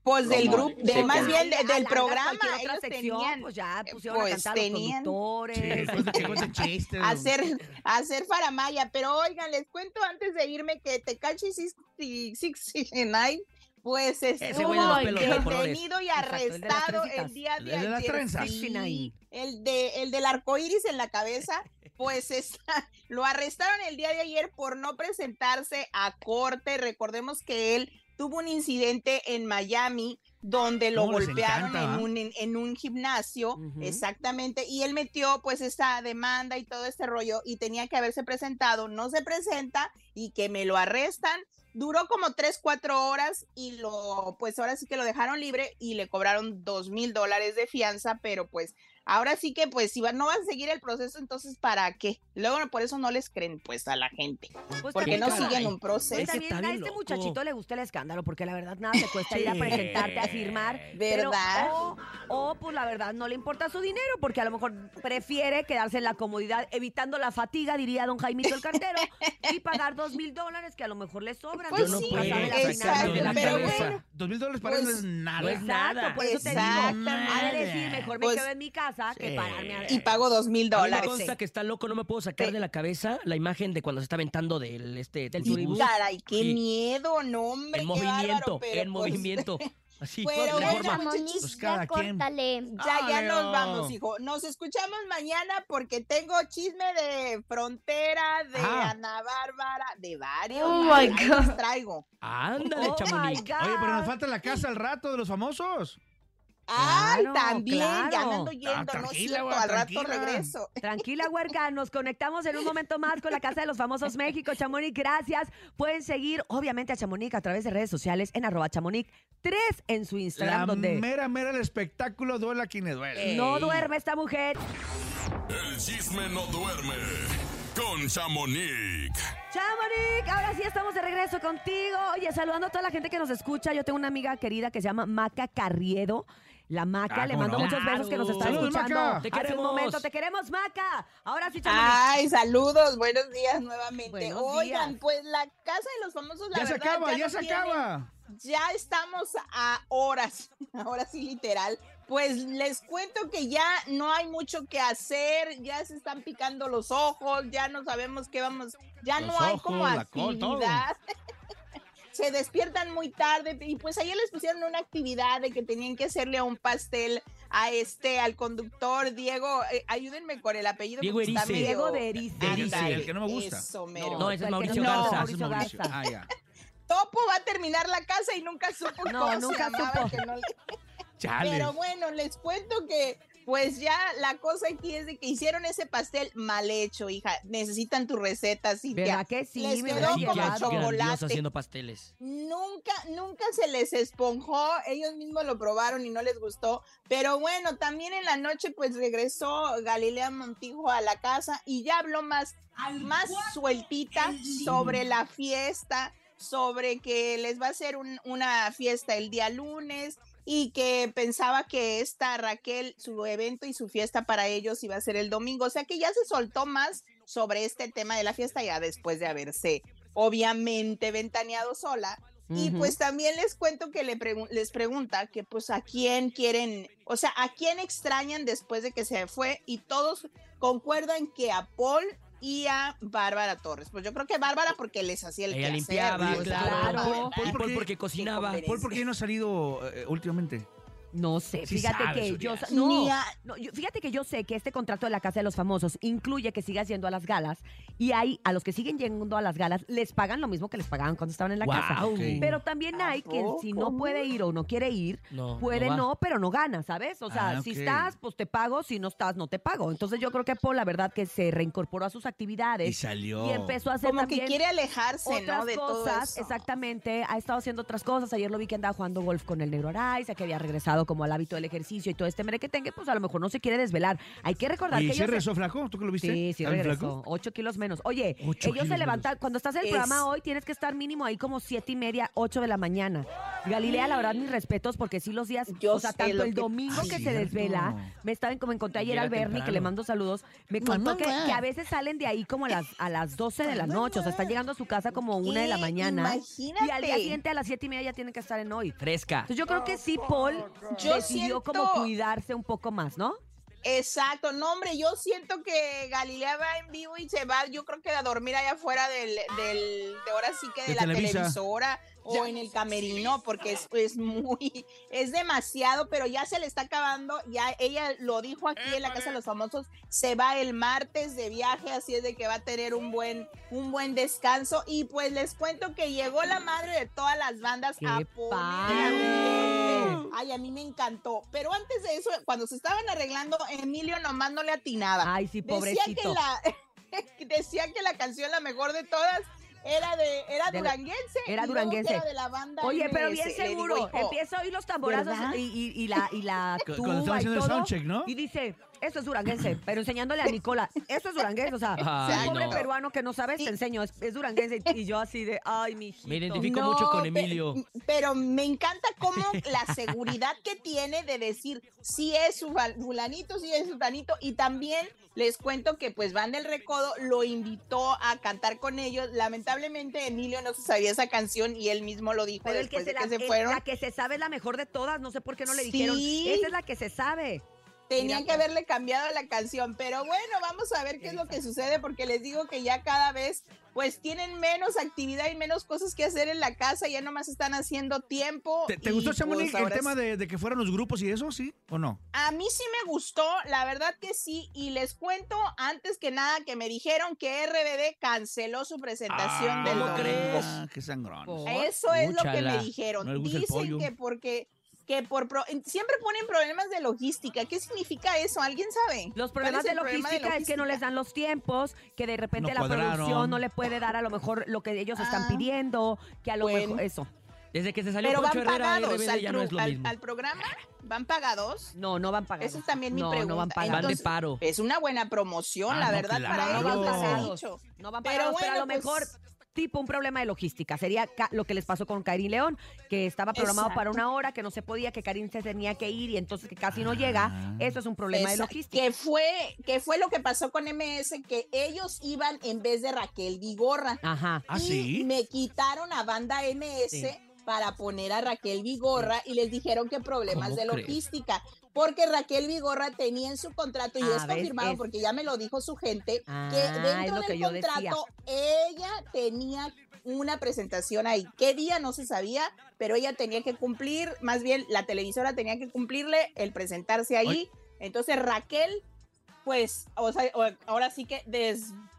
Pues del grupo, de, Sí, más bien de- del programa, otra ellos sección, tenían, pues ya eh, pusieron pues a cantar tenían- los chistes. (laughs) hacer, hacer faramaya, pero oigan, les cuento antes de irme que Tecachi 69, pues estuvo detenido y Exacto, el de arrestado el día de El ayer. sí. 69. el de el del arco iris en la cabeza, pues está, (laughs) lo arrestaron el día de ayer por no presentarse a corte. Recordemos que él tuvo un incidente en Miami donde lo ¿Cómo les golpearon encanta, en un, en, en un gimnasio, exactamente, y él metió pues esta demanda y todo este rollo y tenía que haberse presentado, no se presenta y que me lo arrestan. Duró como tres, cuatro horas y lo, pues ahora sí que lo dejaron libre y le cobraron dos mil dólares de fianza, pero pues ahora sí que pues si va- no van a seguir el proceso, entonces ¿para qué? Luego por eso no les creen pues a la gente, Pues porque también, no caray. siguen un pues proceso. también está a este loco. muchachito le gusta el escándalo, porque la verdad nada te cuesta ir a presentarte, a firmar. pero- ¿Verdad? o, o, pues la verdad no le importa su dinero, porque a lo mejor prefiere quedarse en la comodidad, evitando la fatiga, diría don Jaimito el cartero, y pagar dos mil dólares que a lo mejor le sobran. Pues Uno sí, pero. Dos mil dólares para él no Pues, es nada. no es nada. Exacto, por eso te digo, Exactamente. ha de decir, mejor me Pues, quedo en mi casa que sí. pararme a... Y pago dos mil mí me dólares. consta que está loco, no me puedo sacar Sí. de la cabeza la imagen de cuando se está aventando del, este, del turibús. Caray, qué Sí. miedo, no, hombre. En qué bárbaro, movimiento, pero, en pues, movimiento. (laughs) Así, Pero bueno, forma. muchachos, Pues cada quien. Ya, ya ¡Ale, nos oh! vamos, hijo. Nos escuchamos mañana porque tengo chisme de frontera, de Ah. Ana Bárbara, de varios. Oh, my God. traigo. Ándale, Oh. Oye, pero nos falta la casa al rato de los famosos. Ay, Claro, también, ya me claro. ando yendo, no cierto, güey, al rato tranquila. regreso. Tranquila, huerca, nos conectamos en un momento más con la Casa de los Famosos México. Chamonix, gracias. Pueden seguir, obviamente, a Chamonix a través de redes sociales en arroba chamonix 3 en su Instagram, La donde mera, mera el espectáculo duela quien le duele. no duerme esta mujer. El chisme no duerme con Chamonix. Chamonix, ahora sí estamos de regreso contigo. Oye, saludando a toda la gente que nos escucha. Yo tengo una amiga querida que se llama Maca Carriedo. La Maca, Ah, le ¿cómo mando no? muchos besos que nos está. Saludos, escuchando. Maca. Te Hace un queremos. momento, te queremos, Maca. Ahora sí, Chamonix. Ay, saludos, buenos días nuevamente. Buenos Oigan, días. pues la casa de los famosos, la Ya se verdad, acaba, ya no se tiene- acaba. ya estamos a horas, (laughs) ahora sí literal, Pues les cuento que ya no hay mucho que hacer, ya se están picando los ojos, ya no sabemos qué vamos, ya Los no hay como ojos, la col, todo. actividad. (laughs) se despiertan muy tarde y pues ayer les pusieron una actividad de que tenían que hacerle un pastel a este, al conductor Diego, eh, ayúdenme con el apellido. Diego porque está Erice. medio- Diego de Erice. Erice, el que no me gusta. Eso, mero. No, ese es Mauricio no- Garza. Ah, Mauricio. Garza. Ah, ya. (laughs) Topo va a terminar la casa y nunca supo No, cómo se nunca llamaba, supo. que no le- Chale. Pero bueno, les cuento que pues ya la cosa aquí es de que hicieron ese pastel mal hecho, hija. Necesitan tu receta, Cintia. ¿Verdad que sí? Les quedó como chocolate. haciendo pasteles. Nunca, nunca se les esponjó, ellos mismos lo probaron y no les gustó, pero bueno, también en la noche pues regresó Galilea Montijo a la casa y ya habló más, más sueltita sobre la fiesta, sobre que les va a hacer un- una fiesta el día lunes y que pensaba que esta Raquel, su evento y su fiesta para ellos iba a ser el domingo, o sea que ya se soltó más sobre este tema de la fiesta ya después de haberse obviamente ventaneado sola. Y pues también les cuento que le pregun- les pregunta que pues a quién quieren, o sea, a quién extrañan después de que se fue y todos concuerdan que a Paul y a Bárbara Torres. Pues yo creo que Bárbara porque les hacía el Ella quehacer, limpiaba, pues, claro. claro. Paul, porque cocinaba. Paul, ¿por qué no ha salido eh, últimamente? No sé, Sí fíjate sabes, que yo Urias. no, Ni a- no, yo- fíjate que yo sé que este contrato de la Casa de los Famosos incluye que sigas yendo a las galas y hay a los que siguen yendo a las galas les pagan lo mismo que les pagaban cuando estaban en la casa. Pero también ¿A hay que si no puede ir o no quiere ir, No, puede no va. no, pero no gana, ¿sabes? O sea, Ah, si ok. estás, pues te pago, si no estás, no te pago. Entonces yo creo que Paul, la verdad, que se reincorporó a sus actividades Y salió. y empezó a hacer como que también quiere alejarse, otras ¿no? De todo cosas, eso. exactamente. Ha estado haciendo otras cosas. Ayer lo vi que andaba jugando golf con el negro Araiza, que había regresado como al hábito del ejercicio y todo este merequetengue, pues a lo mejor no se quiere desvelar. Hay que recordar ¿Y que ellos... se- regresó flaco? ¿Tú que lo viste? Sí, sí ¿Está bien regresó. Ocho kilos menos. Oye, Ocho ellos se levantan, cuando estás en el Es- programa hoy, tienes que estar mínimo ahí como siete y media, ocho de la mañana. Galilea, la verdad, mis respetos, porque sí los días, Yo o sea, tanto el domingo Ay, que se desvela, me estaba como encontré ayer al Bernie, que le mando saludos, me contó que, mamá. que a veces salen de ahí como a las, a las 12 de la noche, o sea, están llegando a su casa como una de la mañana. Y al día Imagínate. siguiente a las siete y media ya tienen que estar en hoy. Fresca. Entonces yo creo que sí, Paul Yo decidió como cuidarse un poco más, ¿no? Exacto, no hombre, yo siento que Galilea va en vivo y se va, yo creo que a dormir allá afuera del, del de ahora sí que de, De la Televisa. televisora o en el camerino, porque es, es muy, (laughs) es demasiado, pero ya se le está acabando, ya ella lo dijo aquí en la Casa de los Famosos, se va el martes de viaje, así es de que va a tener un buen, un buen descanso, y pues les cuento que llegó la madre de todas las bandas ¡Qué a poner. Ay, a mí me encantó. Pero antes de eso, cuando se estaban arreglando, Emilio nomás no le atinaba. Ay, sí, Decía que pobrecito. la, (laughs) decía que la canción la mejor de todas era de era De duranguense. era y duranguense. Era de la banda Oye, pero bien MS. Le digo, seguro. hijo, Empieza a oír los tamborazos y, y- y la, y la tuba cuando estaba y haciendo el todo. soundcheck, ¿no? Y dice, esto es duranguense, pero enseñándole a Nicola, esto es duranguense, o sea, Ay, un pobre no. peruano que no sabes, te enseño, es, es duranguense. Y yo así de, ay, mi Me identifico mucho con Emilio. pe- Pero me encanta cómo (laughs) la seguridad que tiene de decir si es su fulanito, si es su fulanito. Y también les cuento que pues Van del Recodo lo invitó a cantar con ellos. Lamentablemente Emilio no se sabía esa canción y él mismo lo dijo Pero el que se de la, que se el- fueron. la que se sabe es la mejor de todas, no sé por qué no le Sí. dijeron. Esa es la que se sabe. Tenían Mira, que haberle cambiado la canción, pero bueno, vamos a ver qué es lo que sucede porque les digo que ya cada vez pues tienen menos actividad y menos cosas que hacer en la casa, ya nomás están haciendo tiempo. ¿Te, gustó, Chamonix, pues, el tema sí- de, de que fueran los grupos y eso, sí o no? A mí sí me gustó, la verdad que sí, y les cuento antes que nada que me dijeron que RBD canceló su presentación del ¿cómo domingo. crees? Ah, qué sangrón. Eso es lo que me dijeron. No Dicen que porque que por pro- siempre ponen problemas de logística. ¿Qué significa eso? ¿Alguien sabe? Los ¿Cuál problemas de el problema logística, es que no les dan los tiempos, que de repente No la cuadraron. producción no le puede dar a lo mejor lo que ellos están Ah. pidiendo, que a lo Bueno. mejor eso. Desde que se salió Pero van Poncho Herrera, pagados al, ya no es lo al- mismo. al programa. ¿Van pagados? No, no van pagados. Esa es también mi no, pregunta. No van pagados. Van de Entonces, paro. Es una buena promoción, Ah, la no, verdad, claro. para no ellos van pagados. No van Pero pagados, pero, a lo bueno, pues- mejor tipo un problema de logística. Sería lo que les pasó con Karin León, que estaba programado Exacto. para una hora, que no se podía, que Karin se tenía que ir y entonces que casi no llega. Ah. Eso es un problema de logística. Que fue, que fue lo que pasó con MS, que ellos iban en vez de Raquel Vigorra. Ajá. ¿Ah, y sí? me quitaron a banda MS Sí. para poner a Raquel Vigorra y les dijeron que problemas ¿Cómo de crees? Porque Raquel Vigorra tenía en su contrato, y Ah, es confirmado Es- porque ya me lo dijo su gente, Ah, que es dentro que del contrato ella tenía una presentación ahí. ¿Qué día? No se sabía, pero ella tenía que cumplir, más bien la televisora tenía que cumplirle el presentarse ahí. Entonces Raquel, pues, o sea, ahora sí que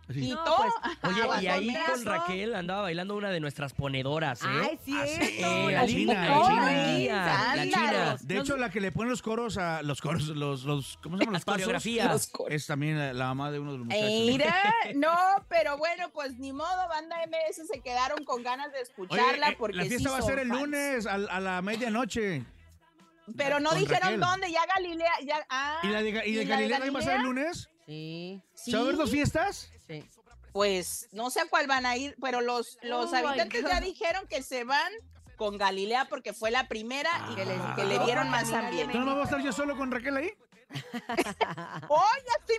desquitó. No, pues, Oye, y ahí con eso. Raquel andaba bailando una de nuestras ponedoras, ¿eh? Ay, cierto. Eh, la la china, china, la china, la. De hecho, la que le pone los coros a los coros, los, los ¿cómo se llaman? Las Los coreografías. Es también la, la mamá de uno de los muchachos. Mira, (laughs) no, pero bueno, pues ni modo, banda MS se quedaron con ganas de Oye, escucharla eh, porque la fiesta sí va a ser el fans. lunes a, a la medianoche. Pero no dijeron Raquel. dónde, ya Galilea, ya, ah, ¿Y la de, y Galilea también va a ser el Galilea? lunes? Sí. ¿Se va a haber dos fiestas? Pues no sé a cuál van a ir, pero los, los Oh habitantes ya dijeron que se van con Galilea porque fue la primera y que, les- Ah. que le dieron más ambiente. ¿Tú no vas a estar yo solo con Raquel ahí? (laughs) (laughs) ¡Oye, estoy!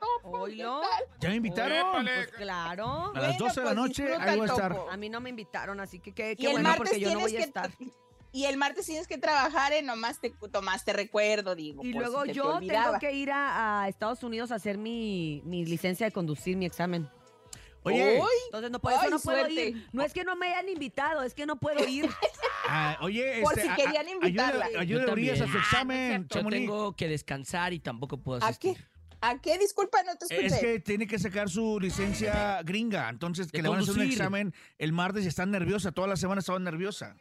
No, pues, ¿qué Oilo. tal? ¿Ya me invitaron? Pues claro. A las 12 de la pues, noche, ahí voy a estar. topo. A mí no me invitaron, así que qué, qué bueno porque yo no voy a que estar. (laughs) Y el martes tienes que trabajar en nomás te tomaste recuerdo, digo. Y luego si se te yo tengo que ir a, a Estados Unidos a hacer mi, mi licencia de conducir, mi examen. Oye, Entonces no, por eso Ay, no puedo ir. No es que no me hayan invitado, es que no puedo ir. (laughs) ah, oye, Por este, si a- a- querían invitarla. Ayúdale, Yo ayúdale a a su también. examen, Yo tengo que descansar y tampoco puedo ¿A asistir. qué? ¿A qué? Disculpa, no te escuché. Es que tiene que sacar su licencia gringa, entonces que De le van a hacer un examen el martes y está nerviosa, toda la semana estaba nerviosa.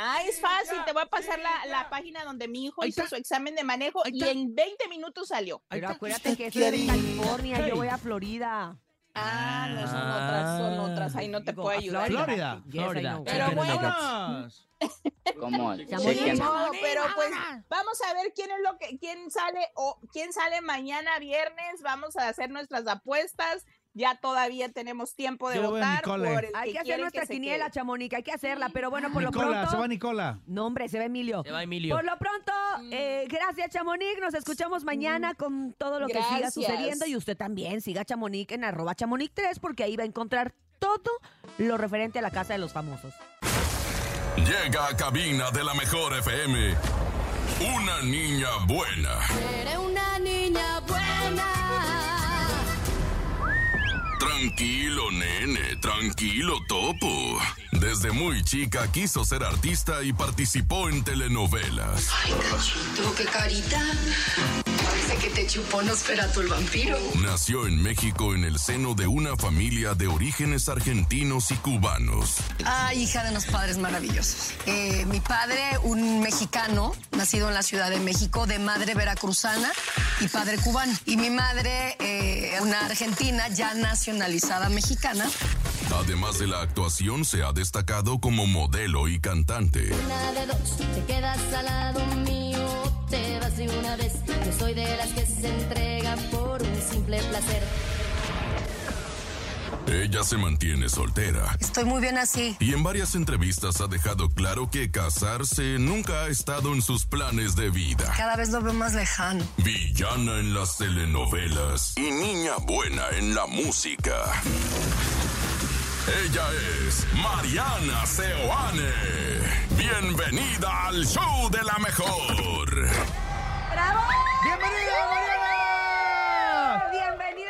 Ah, es fácil, te voy a pasar la, la página donde mi hijo hizo su examen de manejo y en 20 minutos salió. Pero acuérdate que estoy en California, yo voy a Florida. Ah, no, son otras, son otras, ahí no te Digo, puedo ayudar. Florida. Yes, I Florida. know. Pero bueno. (laughs) ¿Cómo? Modo, pero pues vamos a ver quién es lo que quién sale o quién sale mañana viernes, vamos a hacer nuestras apuestas. Ya todavía tenemos tiempo de Yo le voy a votar Nicole. por el Hay que hacer nuestra se quiniela, quede. Chamonica, hay que hacerla, pero bueno, por lo Nicola, pronto... se va Nicola. No, hombre, se va Emilio. Se va Emilio. Por lo pronto, eh, gracias Chamonix, nos escuchamos mañana con todo lo que siga Gracias. sucediendo y usted también siga Chamonix en arroba Chamonix 3 porque ahí va a encontrar todo lo referente a la casa de los famosos. Llega a cabina de la mejor FM. Una niña buena. Eres una niña buena. Tranquilo, nene, tranquilo, topo. Desde muy chica quiso ser artista y participó en telenovelas. Ay, cachito, qué carita. Parece que te chupó Nosferatu el vampiro. Nació en México en el seno de una familia de orígenes argentinos y cubanos. Ah, hija de unos padres maravillosos. Eh, mi padre, un mexicano, nacido en la Ciudad de México, de madre veracruzana y padre cubano. Y mi madre, eh, una argentina ya nacionalizada mexicana. Además de la actuación, se ha destacado como modelo y cantante. Una de dos, te quedas al lado mío, te vas de una vez. Yo soy de las que se entregan por un simple placer. Ella se mantiene soltera. Estoy muy bien así. Y en varias entrevistas ha dejado claro que casarse nunca ha estado en sus planes de vida. Cada vez lo veo más lejano. Villana en las telenovelas y niña buena en la música. Ella es Mariana Seoane. Bienvenida al show de la mejor. ¡Bravo! ¡Bienvenida, Mariana!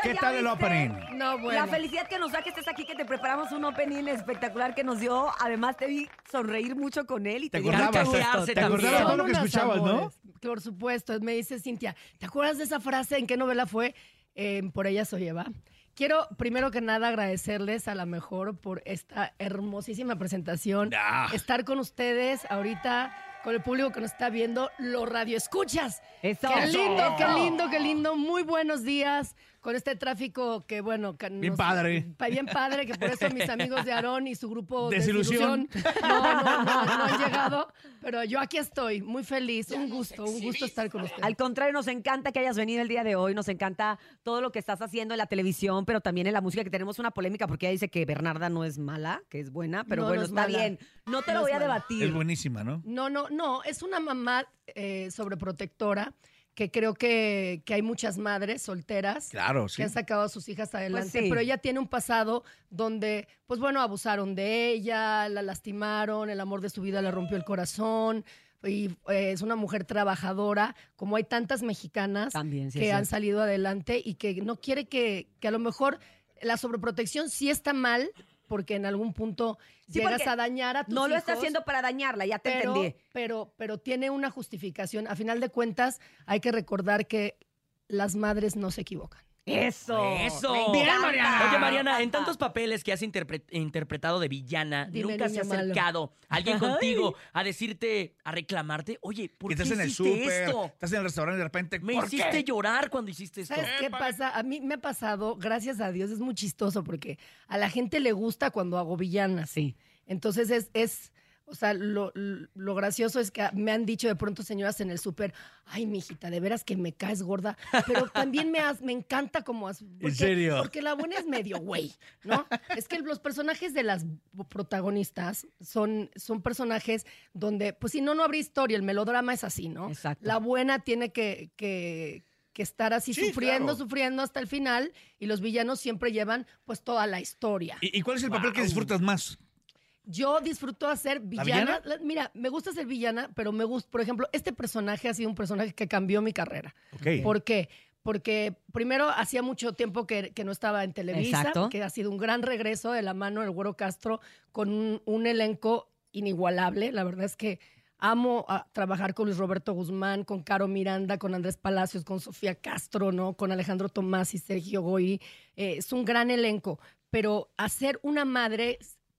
¿Qué ¿ya tal el opening? No, bueno. La felicidad que nos da que estés aquí, que te preparamos un opening espectacular que nos dio. Además, te vi sonreír mucho con él y te, ¿Te dio acordabas? mucho gusto. ¿Te acordabas todo lo que unos escuchabas, no? amores. Por supuesto, me dice Cintia, ¿te acuerdas de esa frase? ¿En qué novela fue? Eh, por ella soy Eva. Quiero primero que nada agradecerles a la mejor por esta hermosísima presentación. Ah. Estar con ustedes ahorita, con el público que nos está viendo, los radioescuchas. Eso. Qué Eso. lindo, qué lindo, qué lindo. Muy buenos días con este tráfico que, bueno, que Bien nos- padre. pa- Bien padre, que por eso mis (laughs) amigos de Aarón y su grupo Desilusión. Desilusión no, no, no, no han (laughs) llegado. Pero yo aquí estoy, muy feliz. Un gusto, un gusto estar con ustedes. Al contrario, nos encanta que hayas venido el día de hoy, nos encanta todo lo que estás haciendo en la televisión, pero también en la música, que tenemos una polémica porque ella dice que Bernarda no es mala, que es buena, pero No, no bueno, es está mala. bien. No te No lo voy a debatir. Es buenísima, ¿no? No, no, no, es una mamá eh, sobreprotectora que creo que, que hay muchas madres solteras Claro, sí. que han sacado a sus hijas adelante, sí. pero ella tiene un pasado donde, pues bueno, abusaron de ella, la lastimaron, el amor de su vida le rompió el corazón. Y eh, es una mujer trabajadora, como hay tantas mexicanas También, sí, que han salido adelante y que no quiere que, que a lo mejor la sobreprotección sí está mal, porque en algún punto Sí, llegas a dañar a tus No lo está haciendo para dañarla, ya te pero, entendí. Pero, pero tiene una justificación. A final de cuentas, hay que recordar que las madres no se equivocan. Eso. Eso. me encanta. Oye, Mariana, en tantos papeles que has interpre- interpretado de villana, Dime, nunca se ha niño malo. acercado alguien contigo a decirte, a reclamarte, oye, ¿por Que qué estás en el hiciste súper, esto? estás en el restaurante y de repente. Me ¿por hiciste qué? llorar cuando hiciste esto. ¿Sabes qué pasa? A mí me ha pasado, gracias a Dios, es muy chistoso porque a la gente le gusta cuando hago villanas. Sí. Entonces es, es o sea, lo, lo gracioso es que me han dicho de pronto señoras en el súper, ay, mijita, de veras que me caes gorda, pero también me, has- me encanta como... has- porque- serio? Porque la buena es medio güey, ¿no? es que los personajes de las protagonistas son, son personajes donde, pues si no, no habría historia, el melodrama es así, ¿no? Exacto. La buena tiene que... que que estar así Sí, sufriendo, claro. sufriendo hasta el final y los villanos siempre llevan pues toda la historia. ¿Y, y cuál es el papel que disfrutas más? Yo disfruto hacer villana. villana? La- Mira, me gusta ser villana, pero me gusta, por ejemplo, este personaje ha sido un personaje que cambió mi carrera. ¿Por qué? Porque primero hacía mucho tiempo que, que no estaba en Televisa, Exacto. que ha sido un gran regreso de la mano del Güero Castro con un, un elenco inigualable. La verdad es que amo a trabajar con Luis Roberto Guzmán, con Caro Miranda, con Andrés Palacios, con Sofía Castro, ¿no? Con Alejandro Tomás y Sergio Goyri. Eh, es un gran elenco. Pero hacer una madre,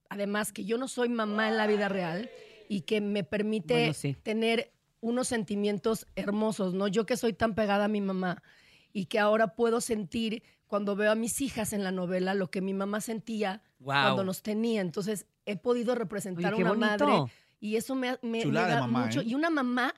además que yo no soy mamá en la vida real y que me permite Bueno, sí. tener unos sentimientos hermosos, ¿no? Yo que soy tan pegada a mi mamá y que ahora puedo sentir cuando veo a mis hijas en la novela lo que mi mamá sentía cuando nos tenía. Entonces he podido representar a una bonito. madre y eso me, me- me da mamá, mucho. ¿eh? Y una mamá,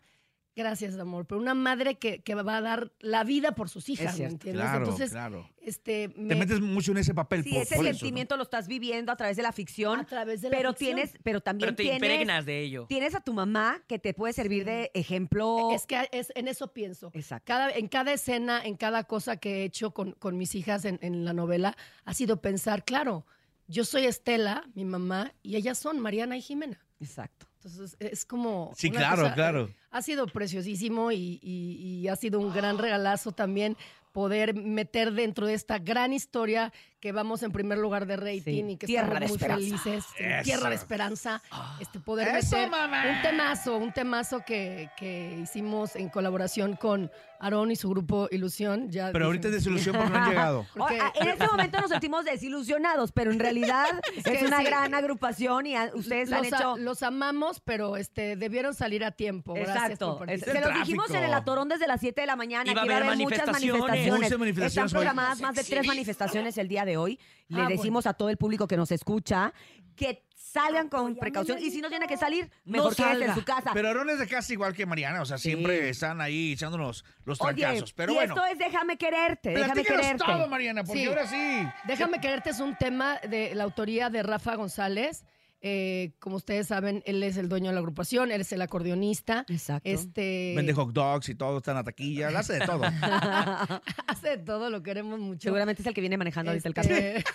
gracias amor, pero una madre que, que va a dar la vida por sus hijas, ¿me entiendes? Claro, Entonces, claro. este, Te me- metes mucho en ese papel. Sí, por- ese por eso, ¿no? sentimiento lo estás viviendo a través de la ficción. a través de la pero ficción. tienes, pero también Pero te tienes, impregnas de ello. tienes a tu mamá que te puede servir de ejemplo. Es que es, en eso pienso. Exacto. Cada, en cada escena, en cada cosa que he hecho con, con mis hijas en, en la novela, ha sido pensar, claro, yo soy Estela, mi mamá, y ellas son Mariana y Jimena. Exacto. Entonces es como... Sí, una claro, cosa, claro. eh, Ha sido preciosísimo y, y- y ha sido un gran regalazo también poder meter dentro de esta gran historia que vamos en primer lugar de rating Sí. y que Tierra estamos muy esperanza. felices. en Eso. Tierra de Esperanza. Este, poder Eso, meter mamá. un temazo, un temazo que, que hicimos en colaboración con Aarón y su grupo Ilusión. Ya Pero ahorita es desilusión porque no han (laughs) llegado. Porque- en este momento nos sentimos desilusionados, pero en realidad (laughs) es, que una sí. gran agrupación y a- ustedes han los, a- hecho... los amamos, pero este debieron salir a tiempo. Gracias Exacto. por Es- participar. se los dijimos en el atorón desde las 7 de la mañana. Y va que a iba a haber haber muchas manifestaciones. manifestaciones. Muchas manifestaciones Están hoy. programadas más de tres manifestaciones el día de hoy. Le Ah, decimos a todo el público que nos escucha que salgan con precaución. Y si no tiene que salir, mejor quédese en salga. su casa. Pero Aaron es de casa igual que Mariana, o sea, siempre están ahí echándonos los trancazos. Oye, Pero y bueno, esto es Déjame Quererte. Déjame Quererte. todo, Mariana, porque Sí. ahora sí. Déjame quererte es un tema de la autoría de Rafa González. Eh, como ustedes saben, él es el dueño de la agrupación, él es el acordeonista. Exacto. Este Vende hot dogs y todo, está en la taquilla, la hace de todo. (laughs) hace de todo, lo queremos mucho. Seguramente es el que viene manejando ahorita el café. Este,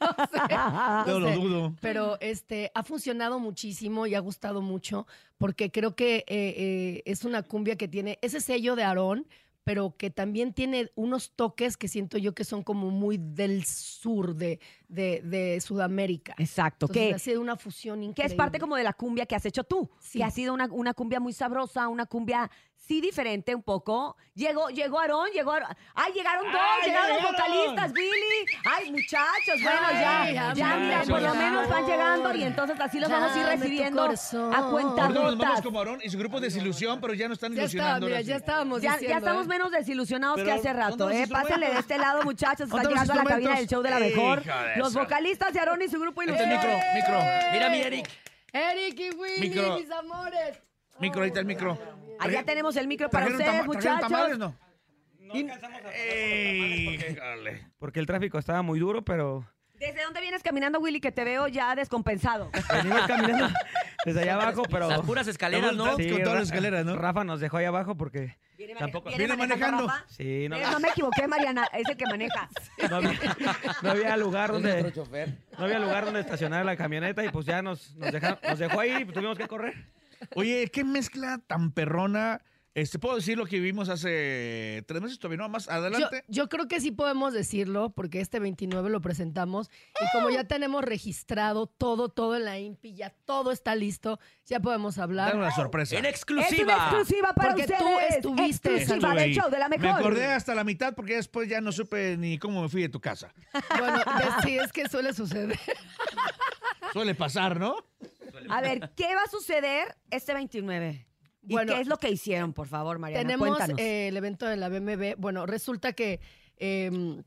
(laughs) no sé, no Yo lo dudo. Pero este ha funcionado muchísimo y ha gustado mucho porque creo que eh, eh, es una cumbia que tiene ese sello de Aarón, pero que también tiene unos toques que siento yo que son como muy del sur de, de, de Sudamérica. Exacto. Entonces, Que, ha sido una fusión que increíble. es parte como de la cumbia que has hecho tú. Sí. Que ha sido una, una cumbia muy sabrosa, una cumbia sí diferente un poco. Llegó, llegó Aarón, llegó Aarón. ¡Ay, llegaron dos! ¡Ay, ¡Llegaron los vocalistas, Billy! ¡Ay, muchachos! Bueno, Ay, ya, ya, mira, por lo menos van llegando y entonces así los vamos a ir recibiendo a nos vamos como Aarón y su grupo de desilusión, pero ya no están Ya ilusionando. mira, ahora ya estábamos Ya, diciendo, ya estamos ¿eh? menos desilusionados Pero, que hace ¿dónde rato, ¿eh? Pásenle de este lado, muchachos. Están ¿Dónde están llegando a la cabina del show de la mejor. De Los vocalistas de Aarón y su grupo Este Ilusión. micro, micro. Mira mi Eric. Eric y Willy, Micro. mis amores. Micro, ahorita el micro. Allá tenemos el micro para ¿Trajeron ustedes, tamales, muchachos. no? Ey, jale. Porque el tráfico estaba muy duro, pero ¿Desde dónde vienes caminando, Willy, que te veo ya descompensado? Venimos caminando desde allá abajo, pero... Las puras escaleras, ¿no? Sí, Con todas las Ra- escaleras, ¿no? Rafa nos dejó ahí abajo porque tampoco... ¿Viene manejando? Rafa? Sí, no, no me equivoqué, Mariana, es el que maneja. (laughs) no había, no había lugar donde... No había lugar donde estacionar la camioneta y pues ya nos, nos, deja- nos dejó ahí y pues tuvimos que correr. Oye, qué mezcla tan perrona. Este, ¿Puedo decir lo que vimos hace tres meses todavía? No, más Yo, adelante. yo creo que sí podemos decirlo, porque este 29 lo presentamos. Y como ya tenemos registrado todo, todo en la INPI, ya todo está listo, ya podemos hablar. Dar una sorpresa. En Es exclusiva. una exclusiva para Porque tú ustedes. estuviste. Exclusiva del show de la Me mejor. acordé hasta la mitad porque después ya no supe ni cómo me fui de tu casa. Bueno, sí, es que suele suceder. (laughs) Suele pasar, ¿no? A ver, ¿qué va a suceder este 29? ¿Y Bueno, qué es lo que hicieron, por favor, Mariana? Tenemos Cuéntanos. eh, el evento de la BMB. Bueno, resulta que eh,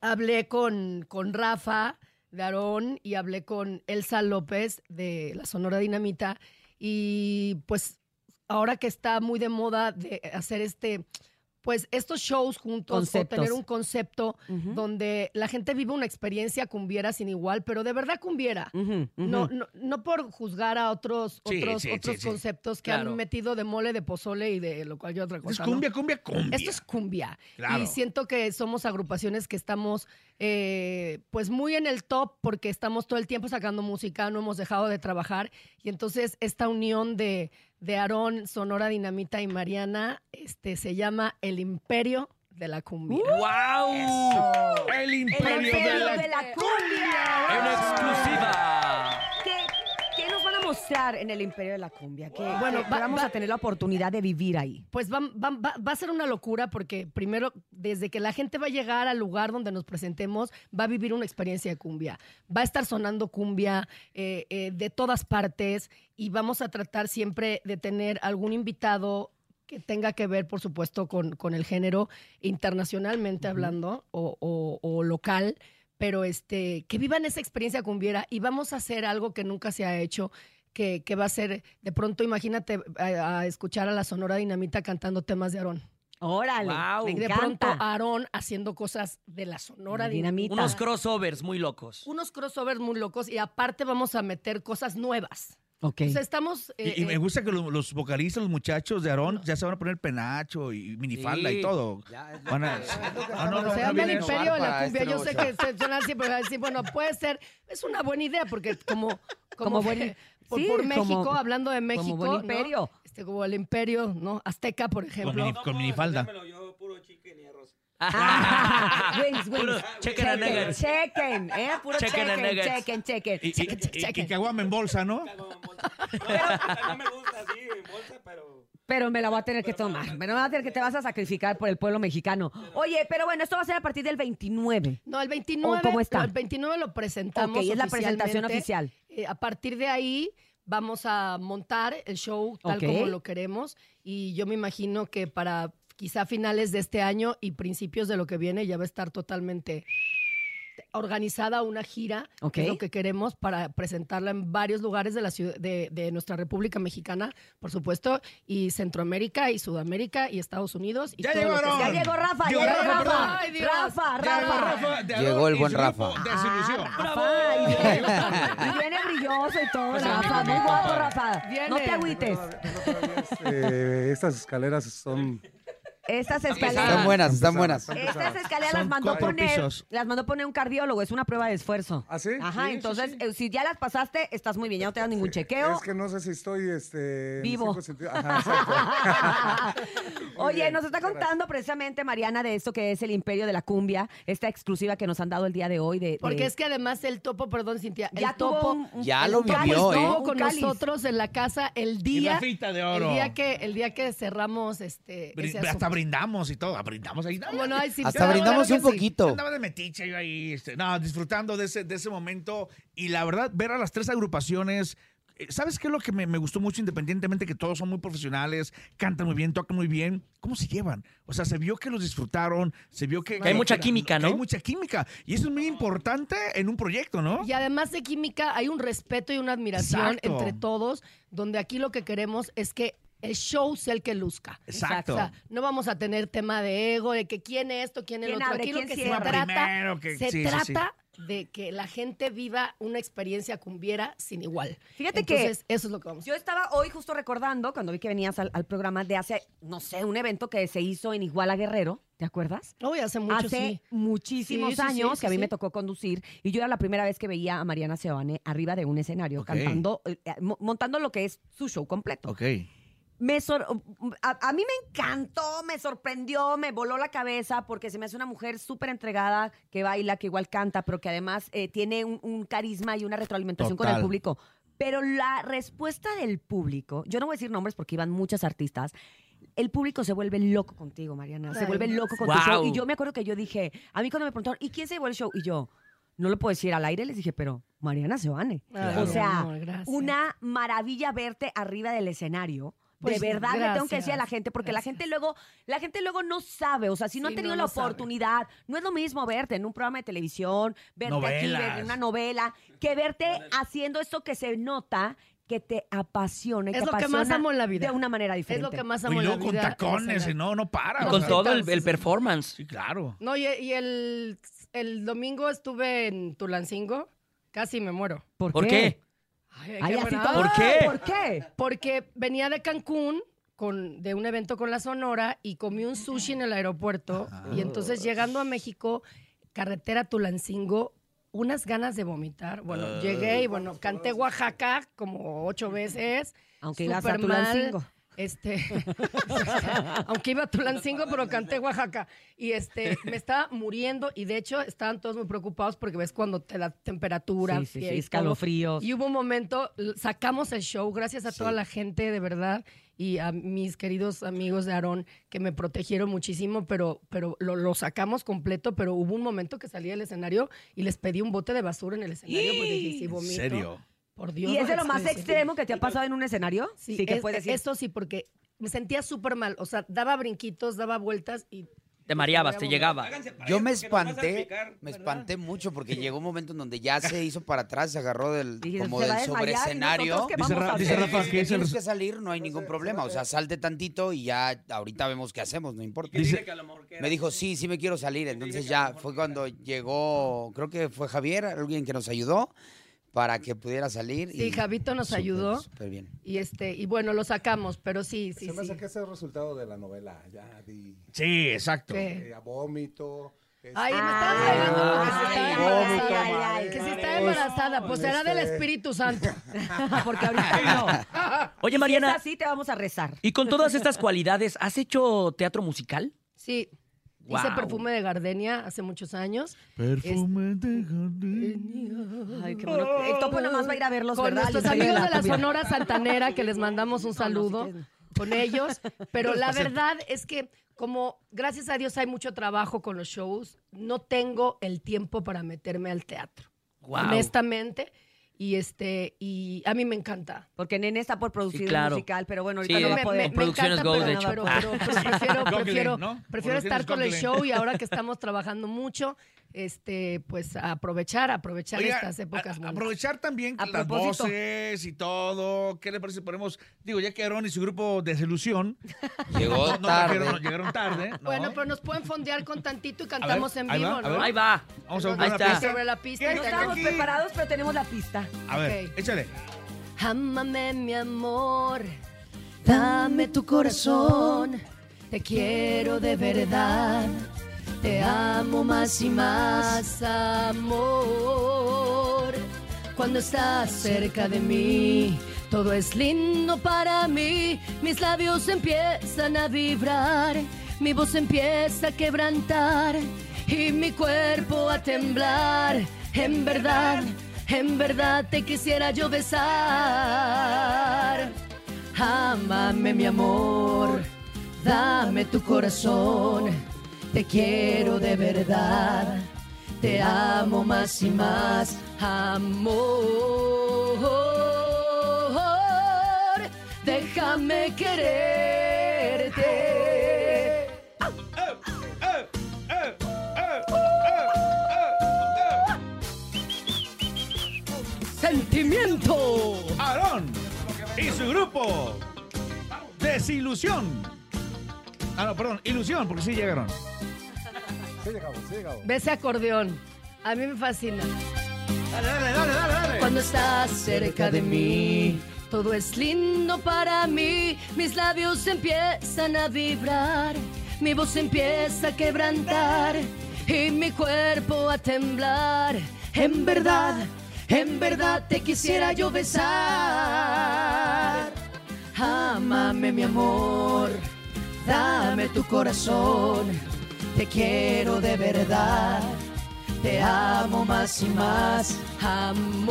hablé con, con Rafa de Aarón y hablé con Elsa López de la Sonora Dinamita. Y pues ahora que está muy de moda de hacer este, pues estos shows juntos Conceptos. o tener un concepto donde la gente vive una experiencia cumbiera sin igual, pero de verdad cumbiera. No, no, no por juzgar a otros, Sí, otros, sí, otros sí, sí. conceptos que Claro. han metido de mole, de pozole y de lo cual yo otra Es cosa. cumbia, ¿no? cumbia, cumbia. Esto es cumbia. Claro. Y siento que somos agrupaciones que estamos eh, pues muy en el top porque estamos todo el tiempo sacando música, no hemos dejado de trabajar. Y entonces esta unión de, de Aarón, Sonora Dinamita y Mariana este, se llama El Imperio de la Cumbia. ¡Wow! El El imperio de imperio la... de la cumbia. En exclusiva. ¿Qué, qué nos van a mostrar en el Imperio de la Cumbia? ¿Qué, Bueno, va- vamos va- a tener la oportunidad de vivir ahí? Pues va, a ser una locura porque primero, desde que la gente va a llegar al lugar donde nos presentemos, va a vivir una experiencia de cumbia. Va a estar sonando cumbia eh, eh, de todas partes y vamos a tratar siempre de tener algún invitado que tenga que ver, por supuesto, con, con el género internacionalmente hablando o, o- o local, pero este, que vivan esa experiencia cumbiera y vamos a hacer algo que nunca se ha hecho, que, que va a ser, de pronto imagínate a, a escuchar a la Sonora Dinamita cantando temas de Aarón. Órale, Wow. me Y de encanta. pronto Aarón haciendo cosas de la Sonora Dinamita. Dinamita. Unos crossovers muy locos. Unos crossovers muy locos y aparte vamos a meter cosas nuevas. Ok. O sea, estamos... eh, Y, y me eh, gusta que los, los vocalistas, los muchachos de Aarón, ya se van a poner penacho y minifalda Sí. y todo. Van a- Ah, no, no, se no, llama el imperio de la cumbia. Yo sé que se suena así, pero decir, bueno, puede ser. Es una buena idea porque como, (laughs) como, Como buen- por, sí, por México, como- hablando de México, buen ¿no? imperio. Este, como el imperio, ¿no? Azteca, por Con, ejemplo. mini- con minifalda. Ah, wings, wings. Puro chicken and Chequen, chequen, ¿eh? Puro and chequen, nuggets. chequen, chequen. Y, y, y, y caguama en bolsa, ¿no? No me gusta así en bolsa, pero... Pero me la voy a tener que tomar. Me la voy a tener que te vas a sacrificar por el pueblo mexicano. Oye, pero bueno, esto va a ser a partir del 29. No, el 29, ¿O cómo está? El 29 lo presentamos. Ok, es la presentación oficial. Eh, a partir de ahí vamos a montar el show tal como lo queremos y yo me imagino que para quizá finales de este año y principios de lo que viene ya va a estar totalmente organizada una gira, Ok. que es lo que queremos para presentarla en varios lugares de la ciudad de, de nuestra República Mexicana, por supuesto, y Centroamérica y Sudamérica y Estados Unidos. Y Ya todo llegó que. Ya Rafa, llegó Rafa. Ay. Rafa, Rafa. Rafa de Llegó el buen Rafa. Ah, Rafa, y viene, y viene brilloso y todo, Rafa. Muy guapo, Rafa. No te agüites. Este, estas escaleras son... Estas escaleras. Están buenas, están buenas. Estas escaleras las mandó cuatro poner, pisos. las mandó poner un cardiólogo, es una prueba de esfuerzo. ¿Ah, sí? Ajá, Sí, sí, entonces sí. eh, si ya las pasaste, estás muy bien, ya no te dan ningún chequeo. Es que no sé si estoy este, en Vivo. cinco sentidos. Ajá, exacto. (laughs) Oye, nos está contando precisamente Mariana de esto que es el imperio de la cumbia, esta exclusiva que nos han dado el día de hoy. De, Porque de- es que además el topo, perdón, Cintia, ya tuvo topo un- un- Ya lo vivió, estuvo ¿eh? estuvo con cáliz. nosotros en la casa el día Rafita de oro. el día que el día que cerramos este ese hasta asunto. Brindamos y todo. Brindamos ahí. Bueno, ay, sí, Hasta brindamos un poquito. Andaba de metiche yo ahí, este, no, disfrutando de ese, de ese momento. Y la verdad, ver a las tres agrupaciones. eh, ¿Sabes qué es lo que me, me gustó mucho, independientemente que todos son muy profesionales, cantan muy bien, tocan muy bien? ¿Cómo se llevan? O sea, se vio que los disfrutaron, se vio que... Que hay mucha que- química, ¿no? Hay mucha química. Y eso es muy importante en un proyecto, ¿no? Y además de química, hay un respeto y una admiración Exacto. entre todos, donde aquí lo que queremos es que el show sea el que luzca. Exacto. O sea, no vamos a tener tema de ego, de que quién es esto, quién es el ¿Quién otro. Aquí lo que se trata, Primero que- se sí, sí, sí. trata de que la gente viva una experiencia cumbiera sin igual. Fíjate Entonces, que eso es lo que vamos Yo estaba hoy justo recordando, cuando vi que venías al, al programa de hace, no sé, un evento que se hizo en Iguala Guerrero, ¿te acuerdas? Uy, hace mucho, Hace sí. muchísimos Sí, sí, años sí, que a mí sí. me tocó conducir y yo era la primera vez que veía a Mariana Seoane arriba de un escenario Ok. cantando, eh, mo- montando lo que es su show completo. Ok. Me sor- a, a mí me encantó, me sorprendió, me voló la cabeza porque se me hace una mujer súper entregada que baila, que igual canta, pero que además eh, tiene un, un carisma y una retroalimentación con el público. Pero la respuesta del público, yo no voy a decir nombres porque iban muchas artistas, el público se vuelve loco contigo, Mariana. Se vuelve loco con tu Guau. show. Y yo me acuerdo que yo dije, a mí cuando me preguntaron, ¿y quién se llevó el show? Y yo, no lo puedo decir al aire, les dije, pero Mariana Seoane. Claro. O sea, una maravilla verte arriba del escenario. Pues, de verdad le tengo que decir a la gracias, gente, porque la gente luego, la gente luego no sabe, o sea, si no Sí, han tenido no la sabe. oportunidad, no es lo mismo verte en un programa de televisión, verte aquí, Novelas. ver en una novela, que verte haciendo esto que se nota que te apasiona. y Es lo que más amo en la vida. De una manera Es diferente. lo que más Y amo en la con vida. el tacones, y no, no para. Y o con sea, todo el, el performance. Sí, claro. No, y, y el, el domingo estuve en Tulancingo, casi me muero. ¿Por, ¿Por qué? qué? Ay, Ay, qué así buena todo- ¿Por qué? ¿Por qué? Porque venía de Cancún con, de un evento con la Sonora y comí un sushi en el aeropuerto. Y entonces llegando a México, carretera Tulancingo, unas ganas de vomitar. Bueno, llegué y bueno, canté Oaxaca como ocho veces. Aunque ibas a. Tulancingo. Este, (laughs) aunque iba a Tulancingo, pero canté Oaxaca. Y este, me estaba muriendo y de hecho estaban todos muy preocupados porque ves cuando te da temperatura. Sí, escalofríos. Y hubo un momento, sacamos el show, gracias a toda la gente, de verdad, y a mis queridos amigos de Aarón, que me protegieron muchísimo, pero, pero lo, lo sacamos completo, pero hubo un momento que salí del escenario y les pedí un bote de basura en el escenario, porque dije, si ¿En serio? Por Dios. ¿Y es de lo más extremo que te ha pasado en un escenario? Sí, que es- puedes decir. Eso sí, porque me sentía súper mal. O sea, daba brinquitos, daba vueltas y. Te mareabas, te llegaba. Yo me espanté, me espanté mucho porque llegó un momento en donde ya se hizo para atrás, se agarró del como "Se va del sobreescenario. nosotros, ¿qué Dice, vamos a Ra- dice hacer?" Rafa Si que es el tienes que salir, no hay ningún problema. O sea, salte tantito y ya ahorita vemos qué hacemos, no importa. Dice- Me dijo, sí, sí me quiero salir. Entonces ya fue cuando llegó, creo que fue Javier, alguien que nos ayudó para que pudiera salir. Sí, y Javito nos ayudó. Súper bien. Y este, y bueno, lo sacamos, pero sí, sí, Se me sí. hace que ese es el resultado de la novela. Ya di Sí, exacto. Eh, a vómito. este, Ay, me estaba regañando porque si ay, estaba embarazada. ay, ay, que si estaba embarazada, pues será del Este- Espíritu Santo. (laughs) Porque ahorita no. Oye, Si Mariana, así, te vamos a rezar. y con todas estas cualidades, ¿has hecho teatro musical? Sí. Hice Guau. perfume de gardenia hace muchos años. Perfume de jardín. Ay, qué bueno. El topo nomás va a ir a verlos, Con ¿verdad? nuestros amigos de la. Sonora Santanera, que les mandamos un No, no, saludo si con ellos. Pero la verdad es que, como gracias a Dios hay mucho trabajo con los shows, no tengo el tiempo para meterme al teatro. Guau. Honestamente. Y este, y a mí me encanta. Porque Nene está por producir Sí, claro. un musical, pero bueno, ahorita Sí, no va me- a poder. me- Producciones encanta, Go, pero, de hecho. pero- pero- pero prefiero, prefiero, ¿no? prefiero estar con el show y ahora que estamos trabajando mucho, este, pues aprovechar, aprovechar Oiga, estas épocas. a- aprovechar también A las propósito. voces y todo. ¿Qué le parece? si Ponemos, digo, ya que Aaron y su grupo Desilusión (laughs) Llegó no, no tarde. no, llegaron tarde. ¿no? Bueno, pero nos pueden fondear con tantito y cantamos en ahí vivo, va, a ¿no? ver. Ahí va. Vamos a Ahí buscar una está. pista. Sobre la pista. Estábamos aquí. preparados, pero tenemos la pista. A ver, échale. Ámame, mi amor, dame tu corazón. Te quiero de verdad, te amo más y más, amor. Cuando estás cerca de mí, todo es lindo para mí. Mis labios empiezan a vibrar, mi voz empieza a quebrantar y mi cuerpo a temblar. En verdad, en verdad te quisiera yo besar. Ámame, mi amor, dame tu corazón. Te quiero de verdad, te amo más y más, amor. Déjame quererte. Sentimiento. Aarón y su grupo Desilusión. Ah, no, perdón, Ilusión, porque sí llegaron. Sí, llegamos, sí, llegamos. Ve ese acordeón. A mí me fascina. Dale, dale, dale, dale, dale. Cuando estás cerca de mí, todo es lindo para mí. Mis labios empiezan a vibrar, mi voz empieza a quebrantar y mi cuerpo a temblar. En verdad, en verdad te quisiera yo besar. Amame, mi amor, dame tu corazón. Te quiero de verdad. Te amo más y más, amor.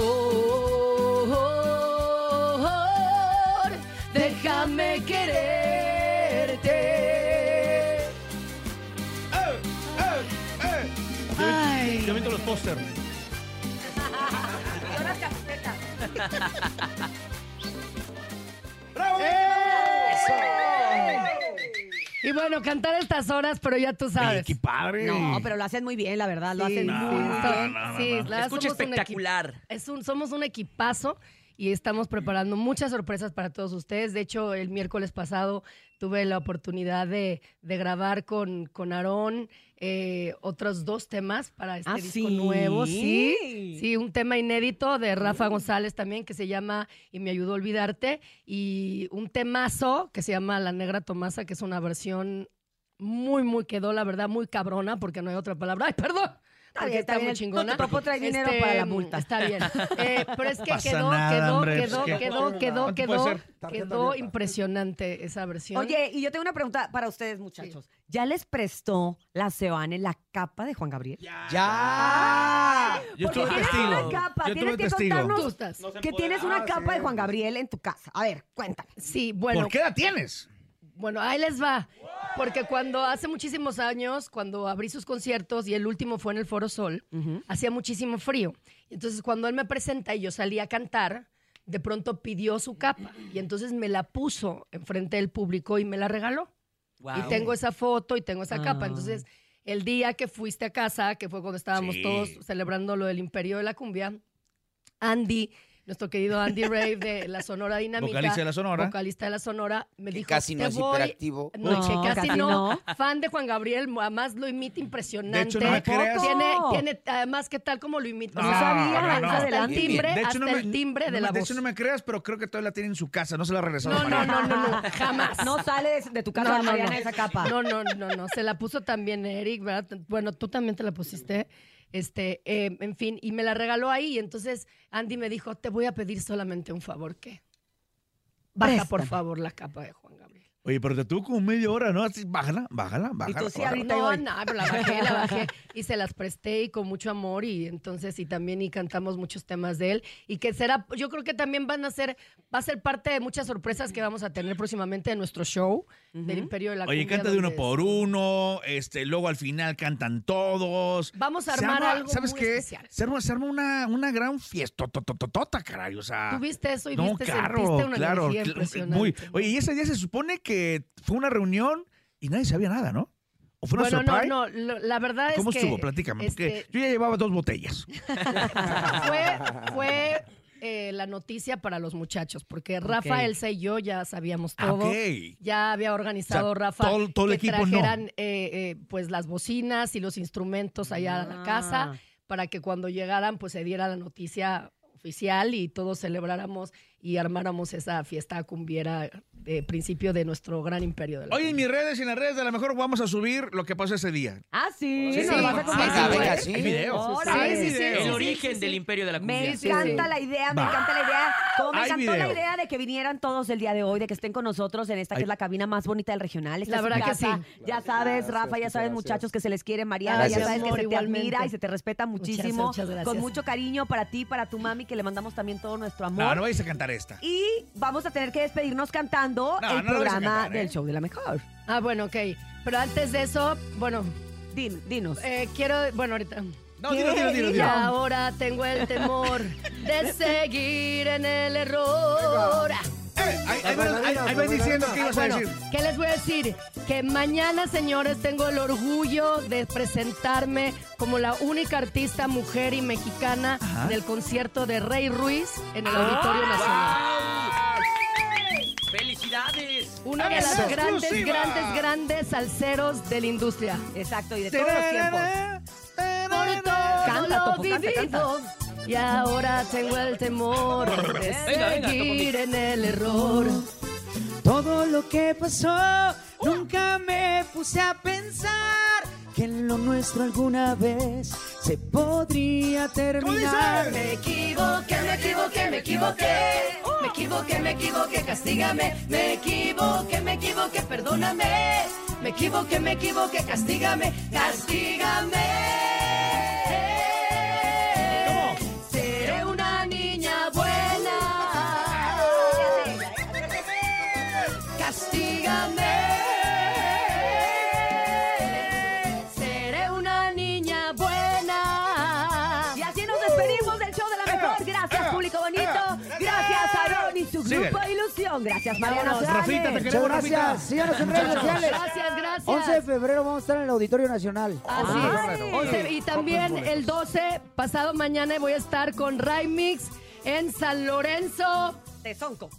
Déjame quererte. Ay. Yo viendo los póster. Y bueno, cantar estas horas, pero ya tú sabes. ¡Qué padre! No, pero lo hacen muy bien, la verdad. Lo Sí, hacen no, muy bien. no, no, Sí, no. la- Escucha somos un equi- espectacular. Es un, somos un equipazo y estamos preparando muchas sorpresas para todos ustedes. De hecho, el miércoles pasado tuve la oportunidad de, de grabar con, con Aarón eh, otros dos temas para este ¿Ah, disco sí? nuevo. Sí, sí, un tema inédito de Rafa González también que se llama Y me ayudó a olvidarte y un temazo que se llama La Negra Tomasa, que es una versión muy, muy quedó, la verdad, muy cabrona, porque no hay otra palabra. ¡Ay, perdón! Porque bien, está, está muy chingona. Tu papá trae dinero para la multa. Está bien. (laughs) Eh, pero es que Pasa quedó, nada, quedó, hombre, quedó, pues, quedó, quedó, ¿Cuánto quedó, quedó impresionante esa versión. Oye, y yo tengo una pregunta para ustedes, muchachos. ¿Ya les prestó la Seoane la capa de Juan Gabriel? ¡Ya! Yo Porque estuve testigo. una capa, Yo tienes que testigo. Contarnos que tienes una Ah, capa sí. de Juan Gabriel en tu casa. A ver, cuéntame. Sí, bueno. ¿Por qué la tienes? Bueno, ahí les va. Porque cuando hace muchísimos años, cuando abrí sus conciertos y el último fue en el Foro Sol, hacía muchísimo frío. Entonces, cuando él me presenta y yo salí a cantar, de pronto pidió su capa y entonces me la puso enfrente del público y me la regaló. Y tengo esa foto y tengo esa capa. Ah. Entonces, el día que fuiste a casa, que fue cuando estábamos Sí. todos celebrando lo del Imperio de la Cumbia, Andy, nuestro querido Andy Rave de la Sonora Dinámica, Vocalista de la Sonora. vocalista de la Sonora, me Que dijo, casi no "Te es voy-" hiperactivo. No, No, que casi, casi no. no. Fan de Juan Gabriel, además lo imita impresionante. De hecho, no me creas. Tiene, tiene, además, ¿qué tal como lo imita? O No, sea, sabía, no. Hasta el timbre, De hecho, hasta no me, el timbre no de me- la de voz. hecho, no me creas, pero creo que todavía la tiene en su casa. No se la ha regresado. No, a no, Mariana. no, no, no, jamás. No sale de, tu casa, No, no, Mariana, no. esa capa. No, no, no, no. Se la puso también Eric, ¿verdad? Bueno, tú también te la pusiste. Este, eh, en fin, y me la regaló ahí. Y entonces Andy me dijo, te voy a pedir solamente un favor, ¿qué? Baja, por favor, la capa de Juan Gabriel. Oye, pero te tuvo como media hora, ¿no? Así, bájala, bájala, bájala. tú sí bájala. ahorita- No, no, pero la bajé, la bajé (laughs) y se las presté y con mucho amor y entonces y también y cantamos muchos temas de él y que será, yo creo que también van a ser, va a ser parte de muchas sorpresas que vamos a tener próximamente en nuestro show del Imperio de la Oye, Cumbia, canta de uno por uno, este, luego al final cantan todos. Vamos a armar arma- algo ¿Sabes muy qué? especial. Se arma, se arma una, una gran fiesta, totototota, caray, o sea... Tú viste eso y no, viste, claro, sentiste una claro, impresionante. muy. Oye, y ese día se supone que fue una reunión y nadie sabía nada, ¿no? ¿O fue una Bueno, no, surprise? no, lo- la verdad es ¿Cómo que estuvo? Platícame, porque este, yo ya llevaba dos botellas. (laughs) fue, fue eh, la noticia para los muchachos, porque Rafa, Elsa y yo ya sabíamos Ah, todo. ok. Ya había organizado O sea, Rafa todo- todo el que equipo no. trajeran eh, eh, pues las bocinas y los instrumentos allá a la casa Ah. para que cuando llegaran pues se diera la noticia oficial y todos celebráramos y armáramos esa fiesta cumbiera de principio de nuestro gran imperio de la Oye, en mis redes y en las redes de la mejor vamos a subir lo que pasó ese día. Ah, sí. Sí, nos sí. vas a Ah, compartir. venga, venga, sí. Hay video. Órale. Sí, El origen del imperio de la cumbia. Me encanta sí. la idea, me Va. encanta la idea. Como me Hay encantó la idea de que vinieran todos el día de hoy, de que estén con nosotros en esta que Hay- es la cabina más bonita del regional. Esta La es su verdad que casa. sí. Ya sabes, Rafa, ya sabes, gracias. muchachos, que se les quiere, Mariana, Gracias. ya sabes que Amor, se te igualmente. admira y se te respeta muchísimo. muchas gracias. Con mucho cariño para ti, para tu mami, que le mandamos también todo nuestro amor. No, no vais a cantar esta. Y vamos a tener que despedirnos cantando No, el no lo vais a programa cantar, ¿eh? del show de la mejor. Ah, bueno, ok. Pero antes de eso, bueno, Din- dinos. eh, quiero, bueno, ahorita. No, dilo, dilo, dilo, Y dilo. ahora tengo el temor de (laughs) seguir en el error. Eh, ahí, ahí van- ahí- ahí van diciendo qué ibas a Bueno, decir. ¿qué les voy a decir? Que mañana, señores, tengo el orgullo de presentarme como la única artista mujer y mexicana Ajá. en el concierto de Rey Ruiz en el Auditorio Nacional. ¡Felicidades! Una de ¡Es las grandes, exclusiva! grandes, grandes salseros de la industria. Exacto, y de todos los tiempos. Por todo Canta, lo Topo, canta, vivido. Y ahora tengo el temor de Venga, venga, seguir en el error. Todo lo que pasó, nunca me puse a pensar que en lo nuestro alguna vez se podría terminar. Me equivoqué, me equivoqué, me equivoqué. Me equivoqué, me equivoqué, castígame. Me equivoqué, me equivoqué, perdóname. Me equivoqué, me equivoqué, castígame, castígame. Gracias. Rafita, te Muchas queremos, gracias. Rafita. Síganos en redes sociales. Gracias, gracias. 11 de febrero vamos a estar en el Auditorio Nacional. Así Ah, es. y también el 12, pasado mañana, voy a estar con Raimix en San Lorenzo. De Sonco.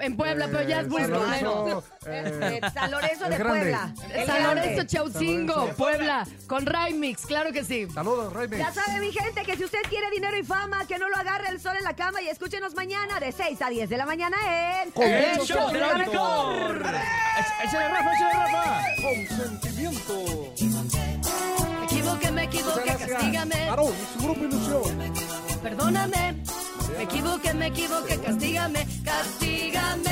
En Puebla, pero ya es muy San Lorenzo, bueno. eh, (laughs) San Lorenzo de grande. Puebla. El San grande. Lorenzo Chaucingo, San Lorenzo. Puebla, con Raimix, claro que sí. Saludos, Raimi. Ya sabe mi gente que si usted quiere dinero y fama, que no lo agarre el sol en la cama y escúchenos mañana de 6 a 10 de la mañana en El show de la mejor. Échale, Rafa, échale, Rafa. Consentimiento. Me equivoqué, me equivoqué, castígame. Aarón, su grupo Ilusión. Perdóname. Me equivoqué, me equivoqué, castígame, castígame.